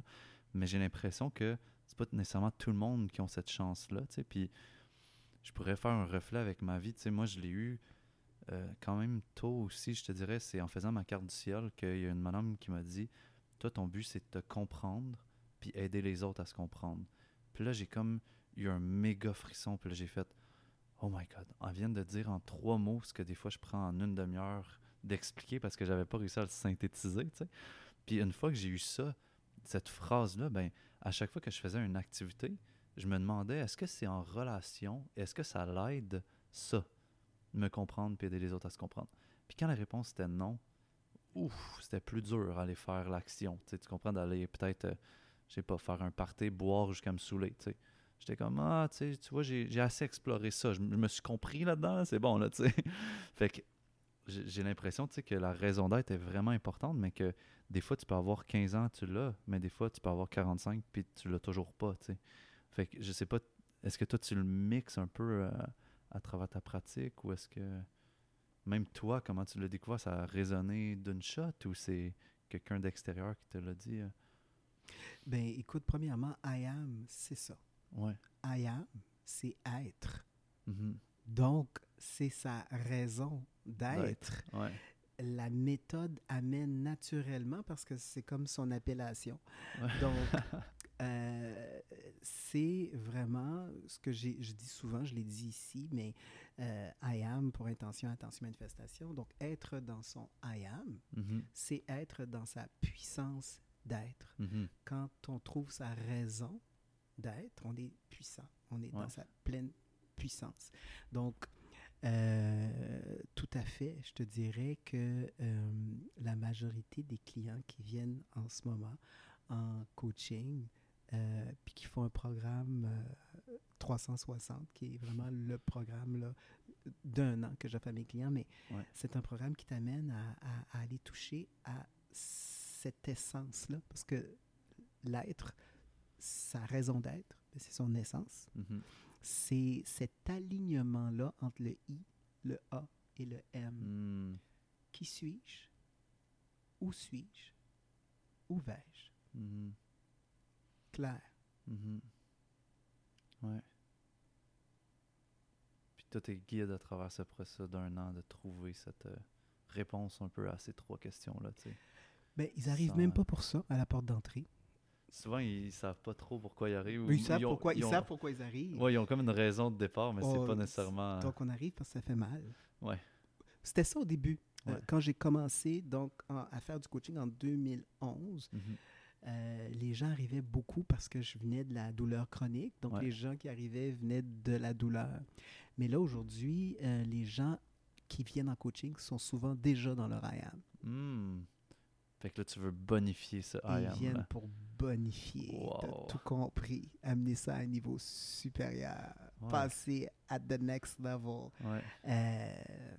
Mais j'ai l'impression que c'est pas nécessairement tout le monde qui ont cette chance-là, puis je pourrais faire un reflet avec ma vie. moi, je l'ai eu euh, quand même tôt aussi, je te dirais, c'est en faisant ma carte du ciel qu'il y a une madame qui m'a dit Toi, ton but, c'est de te comprendre puis aider les autres à se comprendre. Puis là, j'ai comme eu un méga frisson. Puis là, j'ai fait Oh my God, on vient de dire en trois mots ce que des fois je prends en une demi-heure d'expliquer parce que j'avais pas réussi à le synthétiser. Tu sais. Puis une fois que j'ai eu ça, cette phrase-là, ben, à chaque fois que je faisais une activité, je me demandais est-ce que c'est en relation, est-ce que ça l'aide, ça, me comprendre puis aider les autres à se comprendre? Puis quand la réponse était non, ouf, c'était plus dur à aller faire l'action. Tu, comprends, d'aller peut-être. Je sais pas, faire un party, boire jusqu'à me saouler, tu sais. J'étais comme, ah, tu sais, tu vois, j'ai assez exploré ça. Je, me suis compris là-dedans, c'est bon, là, tu sais. *laughs* fait que j'ai l'impression, tu sais, que la raison d'être est vraiment importante, mais que des fois, tu peux avoir 15 ans, tu l'as, mais des fois, tu peux avoir 45, puis tu l'as toujours pas, tu sais. Fait que je sais pas, est-ce que toi, tu le mixes un peu euh, à travers ta pratique, ou est-ce que même toi, comment tu l'as découvert, ça a résonné d'une shot, ou c'est quelqu'un d'extérieur qui te l'a dit? Euh? Ben, écoute, premièrement, I am, c'est ça. Ouais. I am, c'est être. Mm-hmm. Donc, c'est sa raison d'être. Ouais. La méthode amène naturellement parce que c'est comme son appellation. Donc, *laughs* euh, c'est vraiment ce que je dis souvent, je l'ai dit ici, mais euh, I am pour intention, intention, manifestation. Donc, être dans son I am, mm-hmm. c'est être dans sa puissance d'être. Mm-hmm. Quand on trouve sa raison d'être, on est puissant. On est dans sa pleine puissance. Donc, euh, tout à fait, je te dirais que euh, la majorité des clients qui viennent en ce moment en coaching, euh, puis qui font un programme 360, qui est vraiment le programme d'un an que j'offre à mes clients, mais c'est un programme qui t'amène à, à, aller toucher à cette essence-là, parce que l'être, sa raison d'être, ben, c'est son essence. Mm-hmm. C'est cet alignement-là entre le I, le A et le M. Mm. Qui suis-je? Où suis-je? Où vais-je? Mm-hmm. Clair. Mm-hmm. Ouais. Puis toi, t'es guide à travers ce processus d'un an de trouver cette euh, réponse un peu à ces trois questions-là, tu sais. Ben, ils arrivent même pas pour ça, à la porte d'entrée. Souvent, ils savent pas trop pourquoi ils arrivent. ou Ils, savent, ont- pourquoi, ils ont- savent pourquoi ils arrivent. Ouais, ils ont comme une raison de départ, mais c'est Oh, pas nécessairement. Donc, on arrive parce que ça fait mal. Ouais. C'était ça au début. Euh, Ouais. quand j'ai commencé donc, en- à faire du coaching en 2011, Mhm. euh, les gens arrivaient beaucoup parce que je venais de la douleur chronique. Donc, Ouais. les gens qui arrivaient venaient de la douleur. Mais là, aujourd'hui, euh, les gens qui viennent en coaching sont souvent déjà dans leur IAM. Hmm. Fait que là, tu veux bonifier ce Et I ils am. viennent là. pour bonifier. T'as tout compris. Amener ça à un niveau supérieur. Ouais. Passer at the next level. Ouais. Euh,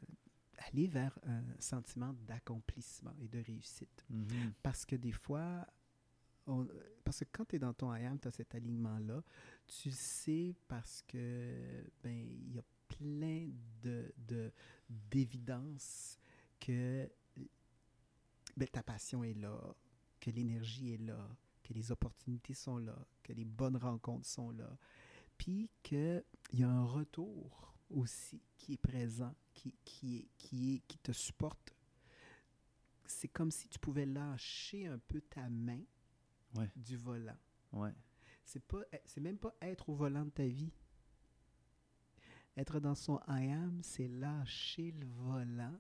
aller vers un sentiment d'accomplissement et de réussite. Mhm. Parce que des fois, on- parce que quand tu es dans ton IAM, tu as cet alignement-là, tu le sais parce que ben il y a plein de de- d'évidences que ben, ta passion est là, que l'énergie est là, que les opportunités sont là, que les bonnes rencontres sont là, puis qu'il y a un retour aussi qui est présent, qui, qui, est, qui, est, qui te supporte. C'est comme si tu pouvais lâcher un peu ta main Ouais. du volant. Ouais. C'est pas, c'est même pas être au volant de ta vie. Être dans son I am, c'est lâcher le volant,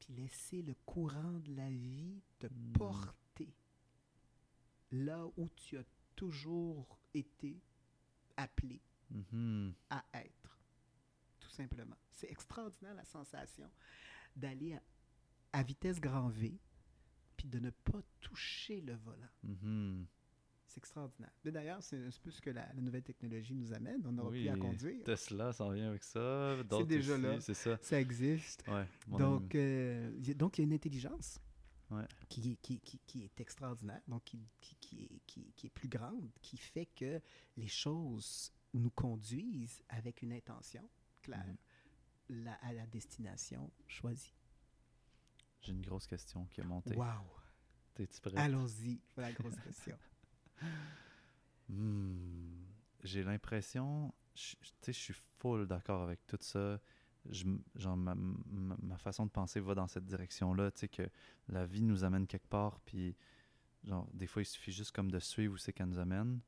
puis laisser le courant de la vie te Hmm. porter là où tu as toujours été appelé Mhm. à être. Tout simplement. C'est extraordinaire la sensation d'aller à, à vitesse grand V, puis de ne pas toucher le volant. Mhm. C'est extraordinaire. D'ailleurs, c'est un peu ce que la, la nouvelle technologie nous amène. On n'aura Oui, plus à conduire. Tesla s'en vient avec ça. d'autres déjà aussi, là. C'est ça. Ça existe. Ouais. Donc, euh, donc, il y a une intelligence Ouais. qui, est- qui, qui, qui est extraordinaire, donc qui, est, qui, qui est plus grande, qui fait que les choses nous conduisent avec une intention claire Mhm. la- à la destination choisie. J'ai une grosse question qui est montée. Wow! T'es-tu prêt? Allons-y, pour la grosse question. *laughs* Hmm, J'ai l'impression, tu sais, je suis full d'accord avec tout ça. Je genre, ma façon de penser va dans cette direction-là, tu sais, que la vie nous amène quelque part, puis genre, des fois, il suffit juste comme de suivre où c'est qu'elle nous amène.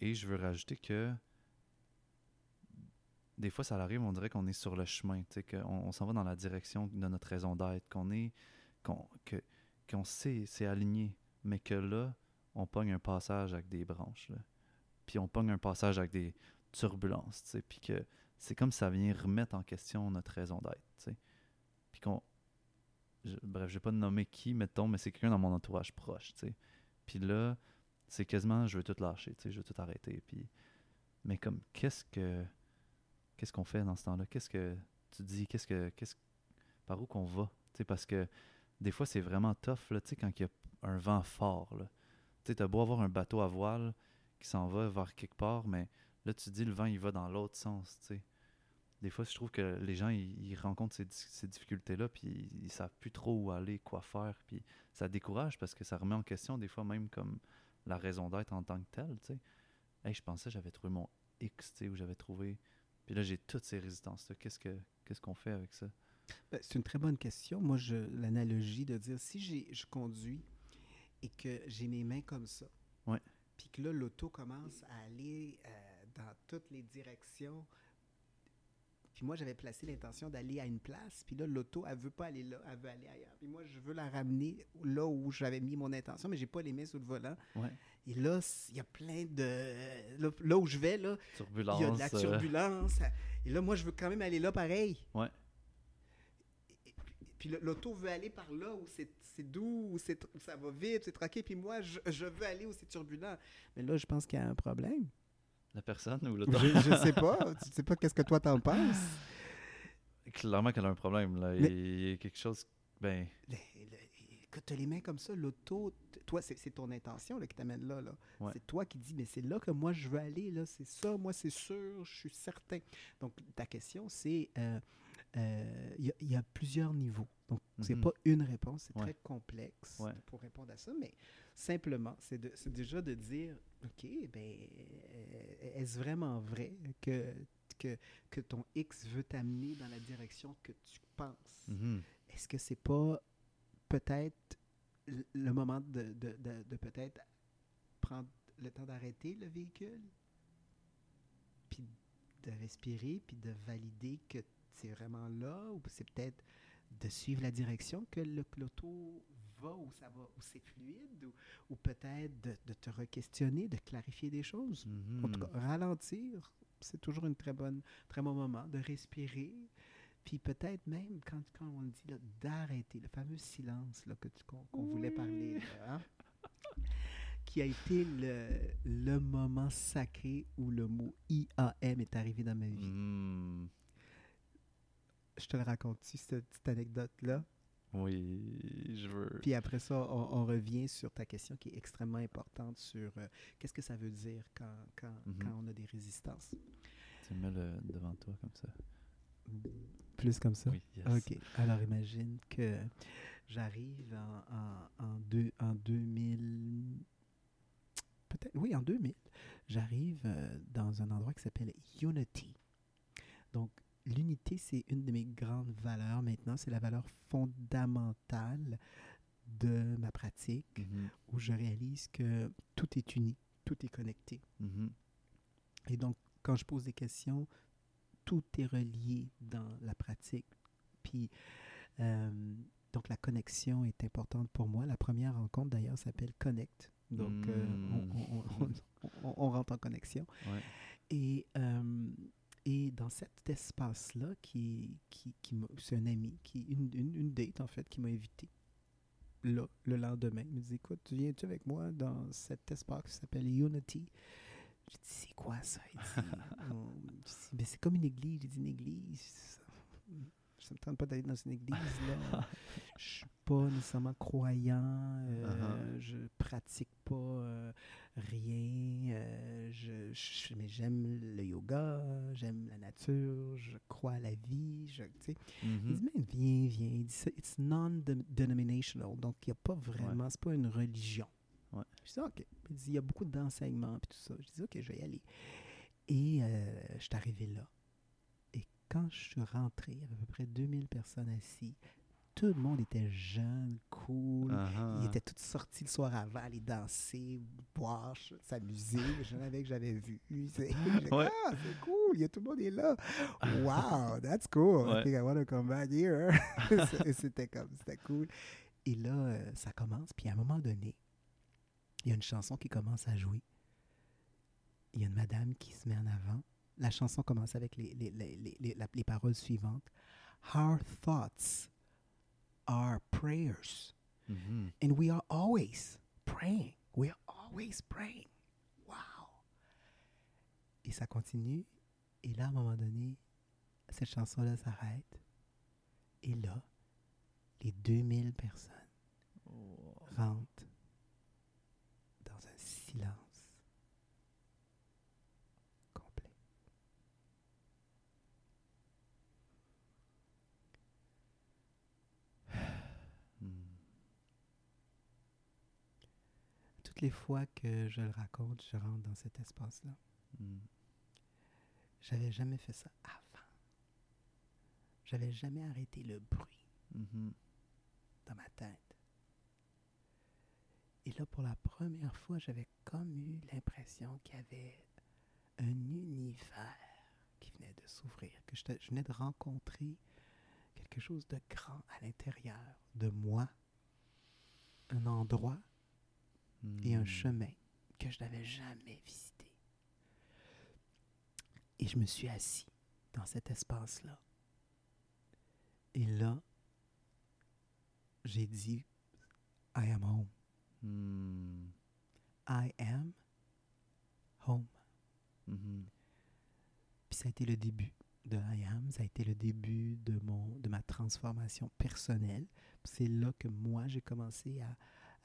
Et je veux rajouter que des fois, ça arrive, on dirait qu'on est sur le chemin, tu sais, qu'on on s'en va dans la direction de notre raison d'être, qu'on est, qu'on, que, qu'on sait, c'est aligné, mais que là, on pogne un passage avec des branches. Puis on pogne un passage avec des turbulences, puis que c'est comme ça vient remettre en question notre raison d'être, tu. Puis qu'on... je- bref, je vais pas nommer qui, mettons, mais c'est quelqu'un dans mon entourage proche, tu. Puis là, c'est quasiment, je veux tout lâcher, je veux tout arrêter, puis... Mais comme, qu'est-ce que... Qu'est-ce qu'on fait dans ce temps-là? Qu'est-ce que tu dis? Qu'est-ce que... Par où qu'on va? Parce que des fois, c'est vraiment tough, là, quand il y a un vent fort, là. Tu sais, beau avoir un bateau à voile qui s'en va vers quelque part, mais là, tu dis, le vent, il va dans l'autre sens. Des fois, je trouve que les gens, ils, rencontrent ces, ces difficultés-là, puis ils, ils savent plus trop où aller, quoi faire, puis ça décourage parce que ça remet en question, des fois, même comme la raison d'être en tant que telle. Hey, je pensais j'avais trouvé mon X, où j'avais trouvé... Puis là, j'ai toutes ces résistances-là. Qu'est-ce que qu'est-ce qu'on fait avec ça? Ben, c'est une très bonne question. Moi, l'analogie de dire si j'ai, je conduis et que j'ai mes mains comme ça, Ouais. puis que là, l'auto commence à aller euh, dans toutes les directions. Puis moi, j'avais placé l'intention d'aller à une place, puis là, l'auto, elle veut pas aller là, elle veut aller ailleurs. Puis moi, je veux la ramener là où j'avais mis mon intention, mais j'ai pas les mains sous le volant. Ouais. Et là, il y a plein de... Là, là où je vais, là, il y a de la euh, turbulence. Et là, moi, je veux quand même aller là pareil. Ouais. Puis l'auto veut aller par là où c'est doux, où, ça va vite, c'est tranquille. Puis moi, je, je veux aller où c'est turbulent. Mais là, je pense qu'il y a un problème. La personne ou le Je, je sais pas. *laughs* Tu sais pas qu'est-ce que toi t'en penses? Clairement qu'elle a un problème. Là. Mais- Il y a quelque chose. Ben, Le- les mains comme ça, l'auto, toi, c'est c'est ton intention là, qui t'amène là. là. Ouais. C'est toi qui dis, mais c'est là que moi je veux aller. là. C'est ça, moi c'est sûr, je suis certain. Donc ta question, c'est, euh, euh, il y, a- il y a plusieurs niveaux. Donc c'est Mhm. pas une réponse, c'est Ouais. très complexe Ouais. pour répondre à ça. Mais simplement, c'est de- déjà de dire, ok, ben, euh, est-ce vraiment vrai que que, que ton X veut t'amener dans la direction que tu penses? mhm. est-ce que c'est pas peut-être le moment de, de, de, peut-être prendre le temps d'arrêter le véhicule, puis de respirer, puis de valider que c'est vraiment là, ou c'est peut-être de suivre la direction que l'auto va, ou ça va, ou c'est fluide, ou, peut-être de, de, te re-questionner, de clarifier des choses? En tout cas, ralentir, c'est toujours une très bonne, très bon moment de respirer, puis peut-être même, quand, quand on dit d'arrêter, le fameux silence là, que qu'on voulait parler, hein, qui a été le, le, moment sacré où le mot IAM est arrivé dans ma vie. Hmm. Je te le raconte-tu, cette petite anecdote-là? Oui, je veux. Puis après ça, on, revient sur ta question qui est extrêmement importante sur euh, qu'est-ce que ça veut dire quand, quand, mm-hmm. quand on a des résistances. Tu mets le devant toi comme ça. Plus comme ça? Oui, OK. Alors, imagine que j'arrive en, en, en, deux, en 2000... Peut-être, oui, en 2000. J'arrive euh, dans un endroit qui s'appelle Unity. Donc, l'unité, c'est une de mes grandes valeurs maintenant. C'est la valeur fondamentale de ma pratique, mm-hmm. où je réalise que tout est uni, tout est connecté. Mm-hmm. Et donc, quand je pose des questions, tout est relié dans la pratique. Puis, euh, donc, la connexion est importante pour moi. La première rencontre, d'ailleurs, s'appelle Connect. Donc, euh, hmm. *laughs* on, rentre en connexion. Et, euh, et dans cet espace-là, qui, qui, qui c'est un ami, qui, une, une, date, en fait, qui m'a invité là, le lendemain. Il me dit Écoute, viens-tu avec moi dans cet espace qui s'appelle Unity? Je dis, c'est quoi ça? Ben, *laughs* c'est comme une église. J'ai dit, une église. Ça me tente pas d'aller dans une église. là. *laughs* je pas nécessairement croyant. Euh, uh-huh. Je pratique pas euh, rien. Euh, je, mais j'aime le yoga, j'aime la nature, je crois à la vie. Je, mm-hmm. Il dit, mais viens, viens. Il dit, it's non-denominational. Donc, il n'y a pas vraiment, c'est pas une religion. Je dis, OK. Il dit, il y a beaucoup d'enseignements et tout ça. Je dis, OK, je vais y aller. Et euh, je suis arrivé là. Et quand je suis rentré, il y avait à peu près 2000 personnes assises. Tout le monde était jeune, cool. Uh-huh. Ils étaient tous sortis le soir avant, aller danser, boire, s'amuser. Je savais que j'avais vu. C'est *laughs* ouais. ah, cool, il y a, tout le monde est là. Wow, *laughs* that's cool. I think I want to come back here. *laughs* c'était comme, c'était cool. Et là, euh, ça commence. Puis à un moment donné, il y a une chanson qui commence à jouer. Il y a une madame qui se met en avant. La chanson commence avec les, les, les, les paroles suivantes. Our thoughts are prayers. Mm-hmm. And we are always praying. We are always praying. Wow. Et ça continue. Et là, à un moment donné, cette chanson-là s'arrête. Et là, les 2000 personnes rentrent silence complet. Toutes les fois que je le raconte, je rentre dans cet espace-là. Hmm. J'avais jamais fait ça avant. J'avais jamais arrêté le bruit mm-hmm. dans ma tête. Et là, pour la première fois, j'avais comme eu l'impression qu'il y avait un univers qui venait de s'ouvrir, que je, venais de rencontrer quelque chose de grand à l'intérieur de moi, un endroit et un hmm. chemin que je n'avais jamais visité. Et je me suis assis dans cet espace-là. Et là, j'ai dit, I am home. Hmm. I am home. Mm-hmm. Puis ça a été le début de I am, ça a été le début de, mon, de ma transformation personnelle. C'est là que moi, j'ai commencé à,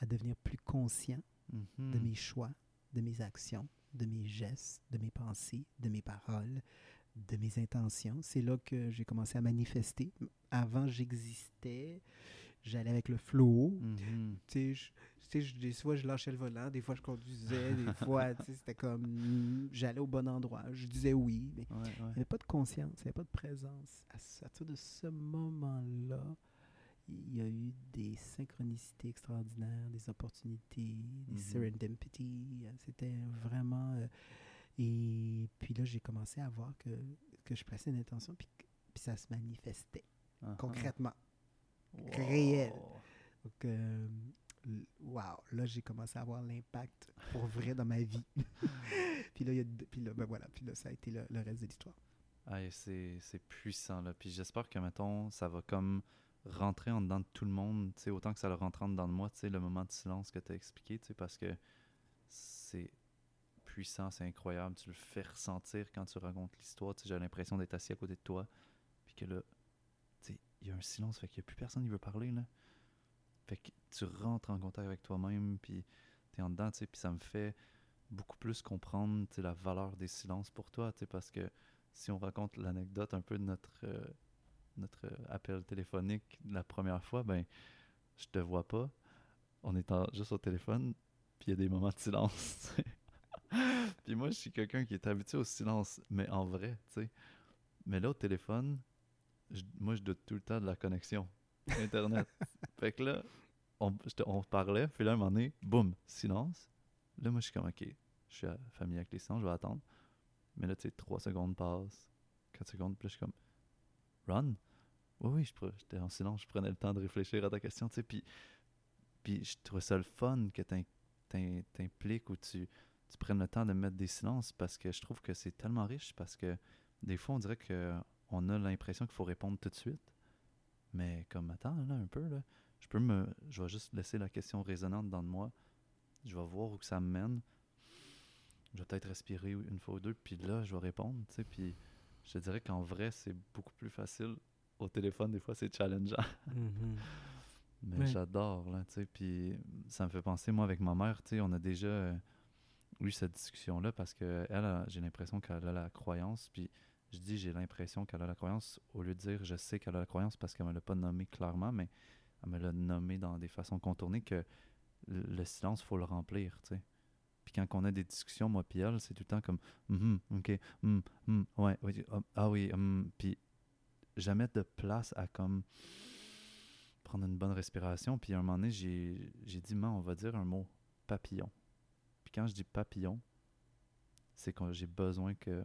à, devenir plus conscient de mm-hmm. mes choix, de mes actions, de mes gestes, de mes pensées, de mes paroles, de mes intentions. C'est là que j'ai commencé à manifester. Avant, j'existais, j'allais avec le flow. Mm-hmm. Tu sais, des fois, je lâchais le volant, des fois, je conduisais, des *laughs* fois, c'était comme. J'allais au bon endroit. Je disais oui, mais il n'y avait pas de conscience, il n'y avait pas de présence. À partir de ce moment-là, il y a eu des synchronicités extraordinaires, des opportunités, des Mhm. serendipity. euh, C'était vraiment. euh, et puis là, j'ai commencé à voir que, que je pressais une intention, puis, puis ça se manifestait concrètement. réel. Wow. Donc, euh, wow, là, j'ai commencé à avoir l'impact pour vrai dans ma vie. *laughs* puis là, il y a puis là, ben voilà, puis là, ça a été le, le reste de l'histoire. Ah, c'est puissant, là. Puis j'espère que, mettons, ça va comme rentrer en dedans de tout le monde, autant que ça le rentre en dedans de moi, le moment de silence que tu as expliqué, parce que c'est puissant, c'est incroyable. Tu le fais ressentir quand tu racontes l'histoire, j'ai l'impression d'être assis à côté de toi, puis que là, il y a un silence, fait qu'il n'y a plus personne qui veut parler, là. Fait que tu rentres en contact avec toi-même, puis tu es en dedans, tu puis ça me fait beaucoup plus comprendre, la valeur des silences pour toi, tu parce que si on raconte l'anecdote un peu de notre, euh, notre euh, appel téléphonique la première fois, ben, je te vois pas. On est en- juste au téléphone, puis il y a des moments de silence. *laughs* puis moi, je suis quelqu'un qui est habitué au silence, mais en vrai, tu sais. Mais là, au téléphone, je- moi, je doute tout le temps de la connexion Internet. *laughs* fait que là, on, je te- on parlait, puis là, un moment donné, boum, silence. Là, moi, je suis comme, OK, je suis familier avec les silences, je vais attendre. Mais là, tu sais, 3 secondes passent, 4 secondes, puis là, je suis comme, run? Oui, oui, j'étais en silence, je prenais le temps de réfléchir à ta question, tu sais, puis, puis je trouvais ça le fun que t'im- t'im- t'impliques ou tu, tu prennes le temps de mettre des silences parce que je trouve que c'est tellement riche parce que des fois, on dirait que on a l'impression qu'il faut répondre tout de suite. Mais comme, attends, là, un peu, là, je peux me... Je vais juste laisser la question résonante dans de moi. Je vais voir où que ça me mène. Je vais peut-être respirer une fois ou deux, puis là, je vais répondre, tu sais, puis je te dirais qu'en vrai, c'est beaucoup plus facile. Au téléphone, des fois, c'est challengeant. *laughs* Mais Ouais. j'adore, là, tu sais. Puis ça me fait penser, moi, avec ma mère, tu sais, on a déjà euh, eu cette discussion-là parce que elle, a- j'ai l'impression qu'elle a la croyance. Puis je dis j'ai l'impression qu'elle a la croyance au lieu de dire je sais qu'elle a la croyance parce qu'elle me l'a pas nommé clairement, mais elle me l'a nommé dans des façons contournées que le, le silence, faut le remplir, tu sais. Puis quand on a des discussions, moi puis elle, c'est tout le temps comme Mhm, ok, hum, hum, ouais, oui, ah, ah oui, hum, puis jamais de place à comme prendre une bonne respiration. Puis à un moment donné, j'ai j'ai dit, man, on va dire un mot, papillon. Puis quand je dis papillon, c'est que j'ai besoin que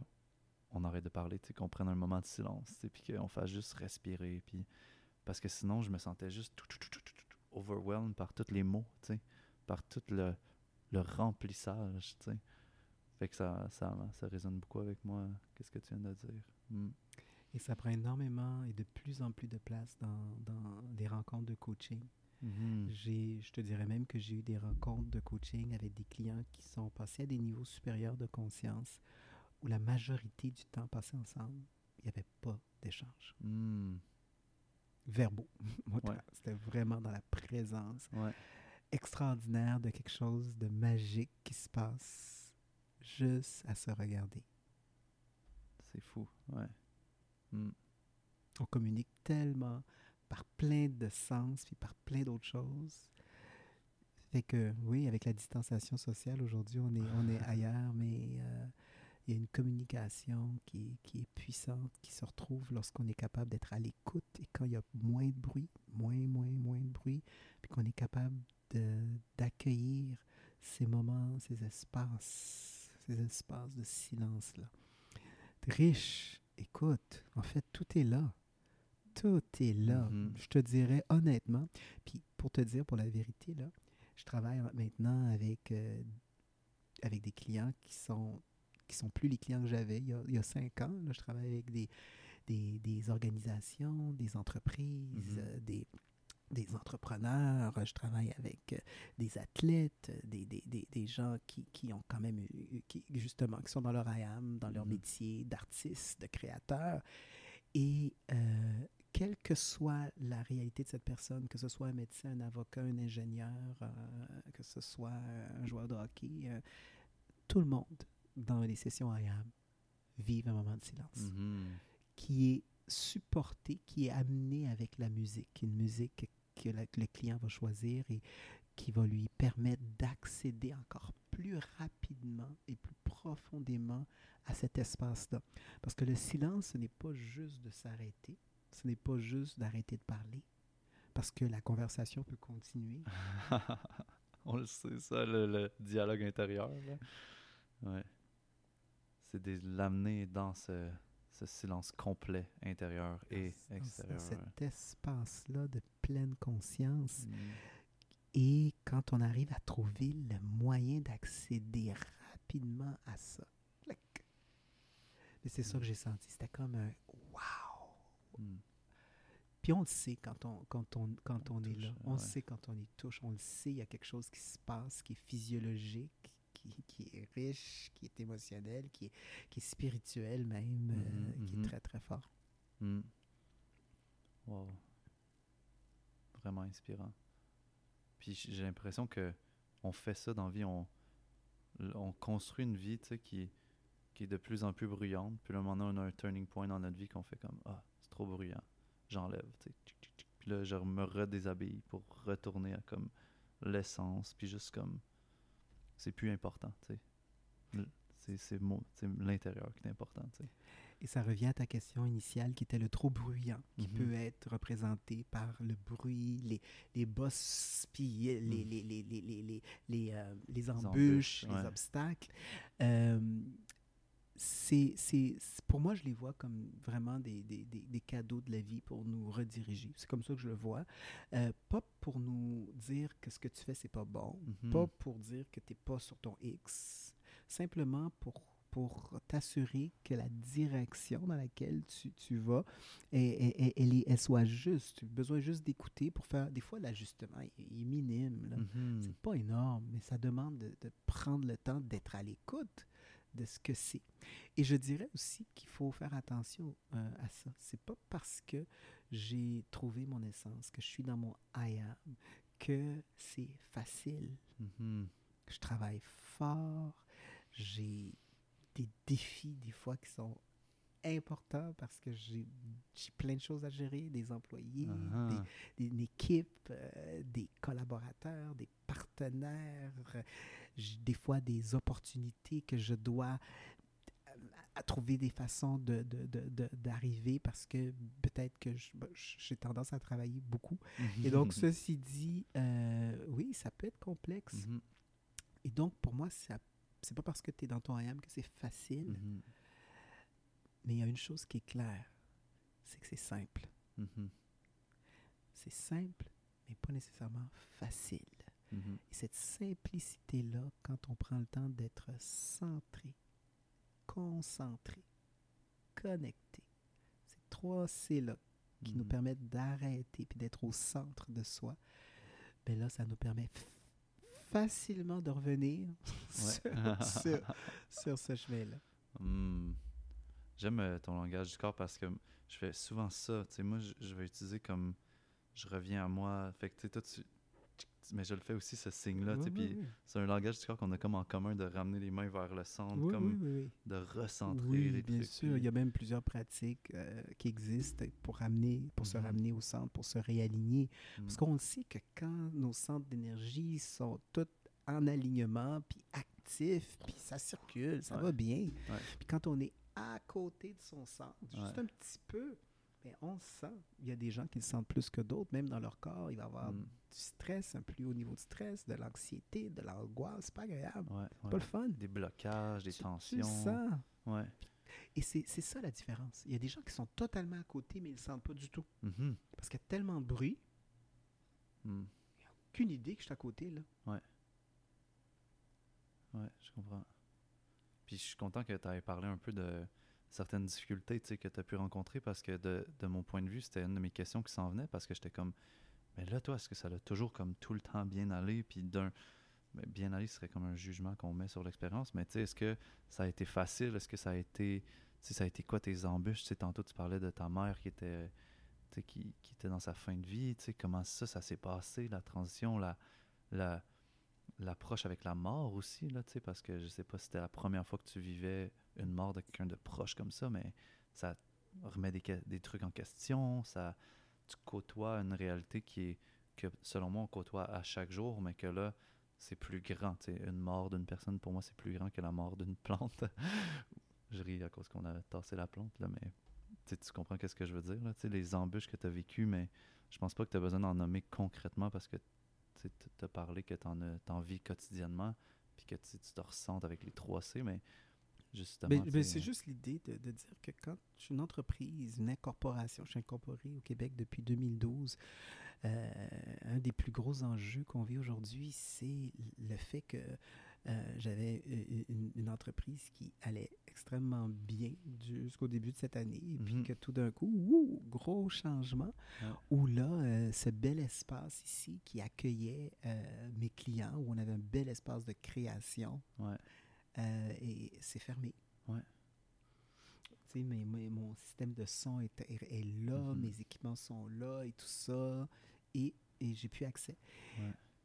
on arrête de parler, qu'on prenne un moment de silence, puis qu'on fasse juste respirer. Puis parce que sinon, je me sentais juste tout, tout, tout, tout, tout, overwhelmed par tous les mots, par tout le, le remplissage, tu sais. Fait que ça, ça, ça résonne beaucoup avec moi, qu'est-ce que tu viens de dire? Hmm. Et ça prend énormément et de plus en plus de place dans, dans les rencontres de coaching. Mhm. J'ai, je te dirais même que j'ai eu des rencontres de coaching avec des clients qui sont passés à des niveaux supérieurs de conscience où la majorité du temps passé ensemble, il n'y avait pas d'échange Hmm. verbaux. *laughs* Ouais. C'était vraiment dans la présence Ouais. extraordinaire de quelque chose de magique qui se passe juste à se regarder. C'est fou, ouais. Hmm. On communique tellement par plein de sens puis par plein d'autres choses. Fait que oui, avec la distanciation sociale aujourd'hui, on est, on est *laughs* ailleurs, mais euh, il y a une communication qui, est- qui est puissante, qui se retrouve lorsqu'on est capable d'être à l'écoute et quand il y a moins de bruit, moins, moins, moins de bruit, puis qu'on est capable d'accueillir ces moments, ces espaces, ces espaces de silence-là. Riche, écoute, en fait, tout est là. Tout est là. Mhm. Je te dirais honnêtement. Puis pour te dire, pour la vérité, là, je travaille maintenant avec, euh, avec des clients qui sont qui sont plus les clients que j'avais il, y a- il y a cinq ans. Là, je travaille avec des, des, des organisations, des entreprises, Mhm. euh, des, des entrepreneurs. Je travaille avec euh, des athlètes, euh, des, des, des, des gens qui, qui ont quand même, eu- qui, justement, qui sont dans leur IAM, dans leur Mhm. métier d'artiste, de créateur. Et euh, quelle que soit la réalité de cette personne, que ce soit un médecin, un avocat, un ingénieur, euh, que ce soit un joueur de hockey, euh, tout le monde dans les sessions IAM vivent un moment de silence Mhm. qui est supporté, qui est amené avec la musique, une musique que le client va choisir et qui va lui permettre d'accéder encore plus rapidement et plus profondément à cet espace-là. Parce que le silence, ce n'est pas juste de s'arrêter, ce n'est pas juste d'arrêter de parler. parce que la conversation peut continuer. *laughs* On le sait, ça, le, dialogue intérieur. Ouais. C'est de l'amener dans ce, ce, silence complet intérieur et extérieur. cet espace-là de pleine conscience. Mm. Et quand on arrive à trouver le moyen d'accéder rapidement à ça. Mais c'est ça que j'ai senti. C'était comme un wow! Mm. Puis on le sait quand on, quand on, quand on, est là. On le sait quand on y touche. On le sait, il y a quelque chose qui se passe, qui est physiologique, qui, qui est riche, qui est émotionnel, qui est, qui est spirituel même, euh, mm-hmm, qui est mm-hmm. très, très fort. Mm. Wow. Vraiment inspirant. Puis j'ai l'impression que on fait ça dans la vie. On, on construit une vie qui, qui est de plus en plus bruyante. Puis là, moment on a un turning point dans notre vie qu'on fait comme Ah, c'est trop bruyant j'enlève. Puis là, je me redéshabille pour retourner à comme l'essence, puis juste comme c'est plus important, tu sais. C'est l'intérieur qui est important, tu sais. Et ça revient à ta question initiale qui était le trop bruyant, qui mm-hmm. peut être représenté par le bruit, les, les bosses, puis les, mm. les, les, les, les, les, les, euh, les embûches, les obstacles. Euh, c'est, pour moi, je les vois comme vraiment des, des, des, cadeaux de la vie pour nous rediriger. C'est comme ça que je le vois. Euh, pas pour nous dire que ce que tu fais, c'est pas bon. Mm-hmm. Pas pour dire que tu n'es pas sur ton X. Simplement pour, pour t'assurer que la direction dans laquelle tu, tu vas, elle, elle, elle, soit juste. Tu as besoin juste d'écouter pour faire. Des fois, l'ajustement est, minime. Mm-hmm. C'est pas énorme, mais ça demande de, de prendre le temps d'être à l'écoute de ce que c'est. Et je dirais aussi qu'il faut faire attention euh, à ça. C'est pas parce que j'ai trouvé mon essence, que je suis dans mon I am, que c'est facile. Mm-hmm. Je travaille fort, j'ai des défis des fois qui sont importants parce que j'ai plein de choses à gérer, des employés, uh-huh. des, une équipe, euh, des collaborateurs, des partenaires des fois des opportunités que je dois euh, à trouver des façons d'arriver de, de, parce que peut-être que ben, j'ai tendance à travailler beaucoup. Et donc, ceci dit, euh, oui, ça peut être complexe. Mm-hmm. Et donc, pour moi, c'est pas parce que tu es dans ton IAM que c'est facile. Mm-hmm. Mais il y a une chose qui est claire, c'est que c'est simple. C'est simple, mais pas nécessairement facile. Et cette simplicité-là, quand on prend le temps d'être centré, concentré, connecté, ces trois C-là qui nous mm-hmm. permettent d'arrêter puis d'être au centre de soi, ben là, ça nous permet facilement de revenir *laughs* *laughs* sur, ce chemin-là. Mm. J'aime euh, ton langage du corps parce que je fais souvent ça. Moi, je, vais utiliser comme je reviens à moi. Fait que toi, tu, mais je le fais aussi, ce signe-là. puis c'est un langage du corps qu'on a comme en commun de ramener les mains vers le centre, comme de recentrer les bien sûr. Il y a même plusieurs pratiques euh, qui existent pour, ramener, pour se mhm. ramener au centre, pour se réaligner. Parce mhm. qu'on sait que quand nos centres d'énergie sont tous en alignement, puis actifs, puis ça circule, ça va bien. Puis quand on est à côté de son centre, juste un petit peu, mais on sent. Il y a des gens qui le sentent plus que d'autres, même dans leur corps. Il va y avoir mm. du stress, un plus haut niveau de stress, de l'anxiété, de l'angoisse. C'est pas agréable. pas le fun. Des blocages, des tensions. ça. Ouais. Et c'est ça la différence. Il y a des gens qui sont totalement à côté, mais ils ne le sentent pas du tout. Mm-hmm. Parce qu'il y a tellement de bruit. Mm. Il n'y a aucune idée que je suis à côté. Là. Ouais. Ouais, je comprends. Puis je suis content que tu aies parlé un peu de certaines difficultés que tu as pu rencontrer parce que de, de, mon point de vue, c'était une de mes questions qui s'en venait parce que j'étais comme, mais là, toi, est-ce que ça a toujours comme tout le temps bien allé? Puis d'un, bien aller serait comme un jugement qu'on met sur l'expérience, mais tu sais, est-ce que ça a été facile? Est-ce que ça a été, ça a été quoi tes embûches? Tantôt, tu parlais de ta mère qui était, qui, qui était dans sa fin de vie, tu sais, comment ça, ça s'est passé, la transition, la, la, l'approche avec la mort aussi, là, tu sais, parce que je sais pas si c'était la première fois que tu vivais une mort de quelqu'un de proche comme ça, mais ça remet des, des, trucs en question, ça, tu côtoies une réalité qui est, que selon moi, on côtoie à chaque jour, mais que là, c'est plus grand, une mort d'une personne, pour moi, c'est plus grand que la mort d'une plante. *laughs* je ris à cause qu'on a tassé la plante, là, mais tu comprends qu'est-ce que je veux dire, là, les embûches que tu as vécues, mais je pense pas que tu as besoin d'en nommer concrètement parce que tu as parlé que tu en, en vis quotidiennement, puis que tu te ressentes avec les 3C, mais justement. Mais, c'est juste l'idée de, de, dire que quand je suis une entreprise, une incorporation, je suis incorporé au Québec depuis 2012, euh, un des plus gros enjeux qu'on vit aujourd'hui, c'est le fait que euh, j'avais une, entreprise qui allait extrêmement bien jusqu'au début de cette année, et puis mhm. que tout d'un coup, gros changement, où là, euh, ce bel espace ici qui accueillait mes clients, où on avait un bel espace de création, et c'est fermé. Ouais. Mais, mon système de son est, est, là, mhm. mes équipements sont là et tout ça et, et j'ai plus accès.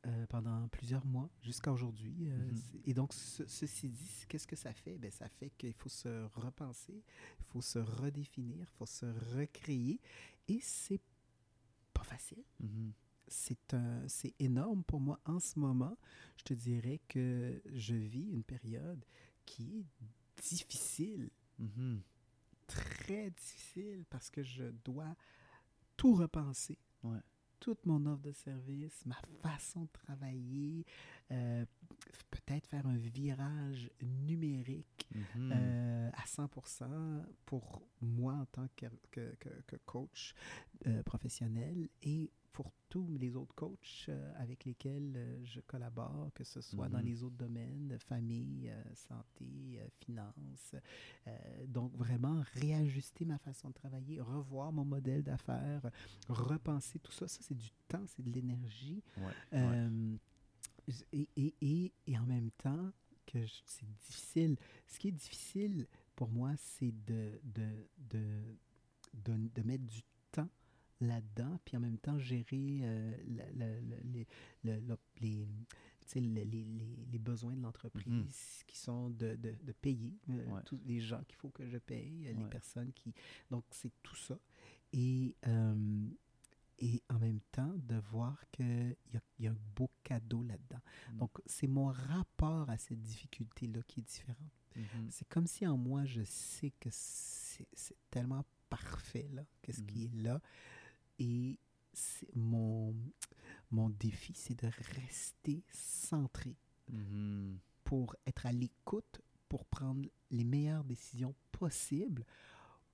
Euh, pendant plusieurs mois jusqu'à aujourd'hui. Euh, mhm. Et donc, ceci dit, qu'est-ce que ça fait? Ben, ça fait qu'il faut se repenser, il faut se redéfinir, il faut se recréer. Et c'est pas facile. Mhm. C'est un, c'est énorme pour moi en ce moment. Je te dirais que je vis une période qui est difficile. Mhm. Très difficile parce que je dois tout repenser. Ouais toute mon offre de service, ma façon de travailler, euh, peut-être faire un virage numérique mhm. euh, à 100% pour moi en tant que, que, que, coach euh, professionnel et pour tous les autres coachs euh, avec lesquels euh, je collabore, que ce soit dans mhm. les autres domaines, famille, euh, santé, finances. donc, vraiment réajuster ma façon de travailler, revoir mon modèle d'affaires, repenser tout ça. Ça, c'est du temps, c'est de l'énergie. Et, et, et, et, en même temps, que c'est difficile. Ce qui est difficile pour moi, c'est de, de, de, de, de mettre du là-dedans, puis en même temps gérer euh, les, les, les, besoins de l'entreprise mm-hmm. qui sont de, de, de payer euh, tous les gens qu'il faut que je paye, les personnes qui... Donc, c'est tout ça. Et, euh, et en même temps, de voir qu'il y a, y a un beau cadeau là-dedans. Mm. Donc, c'est mon rapport à cette difficulté-là qui est différent. Mm-hmm. C'est comme si en moi, je sais que c'est tellement parfait, là, qu'est-ce qui est là, et mon, mon défi, c'est de rester centré mm-hmm. pour être à l'écoute, pour prendre les meilleures décisions possibles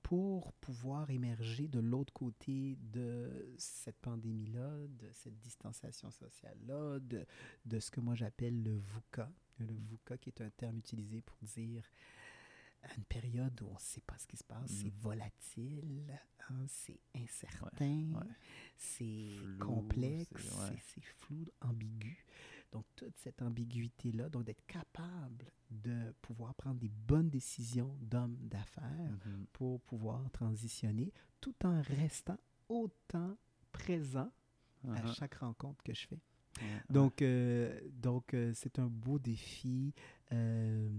pour pouvoir émerger de l'autre côté de cette pandémie-là, de cette distanciation sociale-là, de, de ce que moi j'appelle le VUCA. Le VUCA qui est un terme utilisé pour dire une période où on ne sait pas ce qui se passe, c'est mm. volatile, hein, c'est incertain, c'est complexe, c'est flou, ambigu. Donc, toute cette ambiguïté-là, donc d'être capable de pouvoir prendre des bonnes décisions d'homme d'affaires mm-hmm. pour pouvoir transitionner tout en restant autant présent à uh-huh. chaque rencontre que je fais. Donc, euh, donc euh, c'est un beau défi. Euh,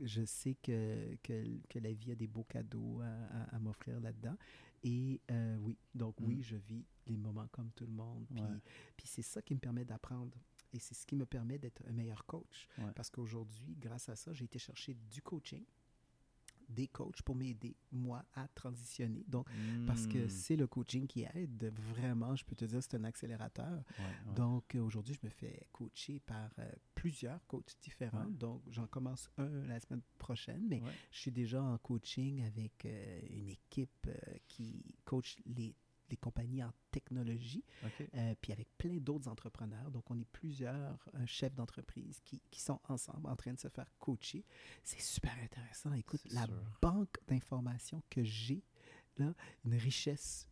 je sais que, que, que, la vie a des beaux cadeaux à, à, m'offrir là-dedans. Et oui, donc oui, mm. je vis les moments comme tout le monde. Puis, puis c'est ça qui me permet d'apprendre. Et c'est ce qui me permet d'être un meilleur coach. Parce qu'aujourd'hui, grâce à ça, j'ai été chercher du coaching des coachs pour m'aider, moi, à transitionner. Donc, parce que hmm. c'est le coaching qui aide vraiment, je peux te dire, c'est un accélérateur. Donc, aujourd'hui, je me fais coacher par euh, plusieurs coachs différents. Donc, j'en commence un la semaine prochaine, mais je suis déjà en coaching avec euh, une équipe euh, qui coach les les compagnies en technologie, euh, puis avec plein d'autres entrepreneurs. Donc, on est plusieurs euh, chefs d'entreprise qui, qui, sont ensemble en train de se faire coacher. C'est super intéressant. Écoute, la banque d'informations que j'ai, là, une richesse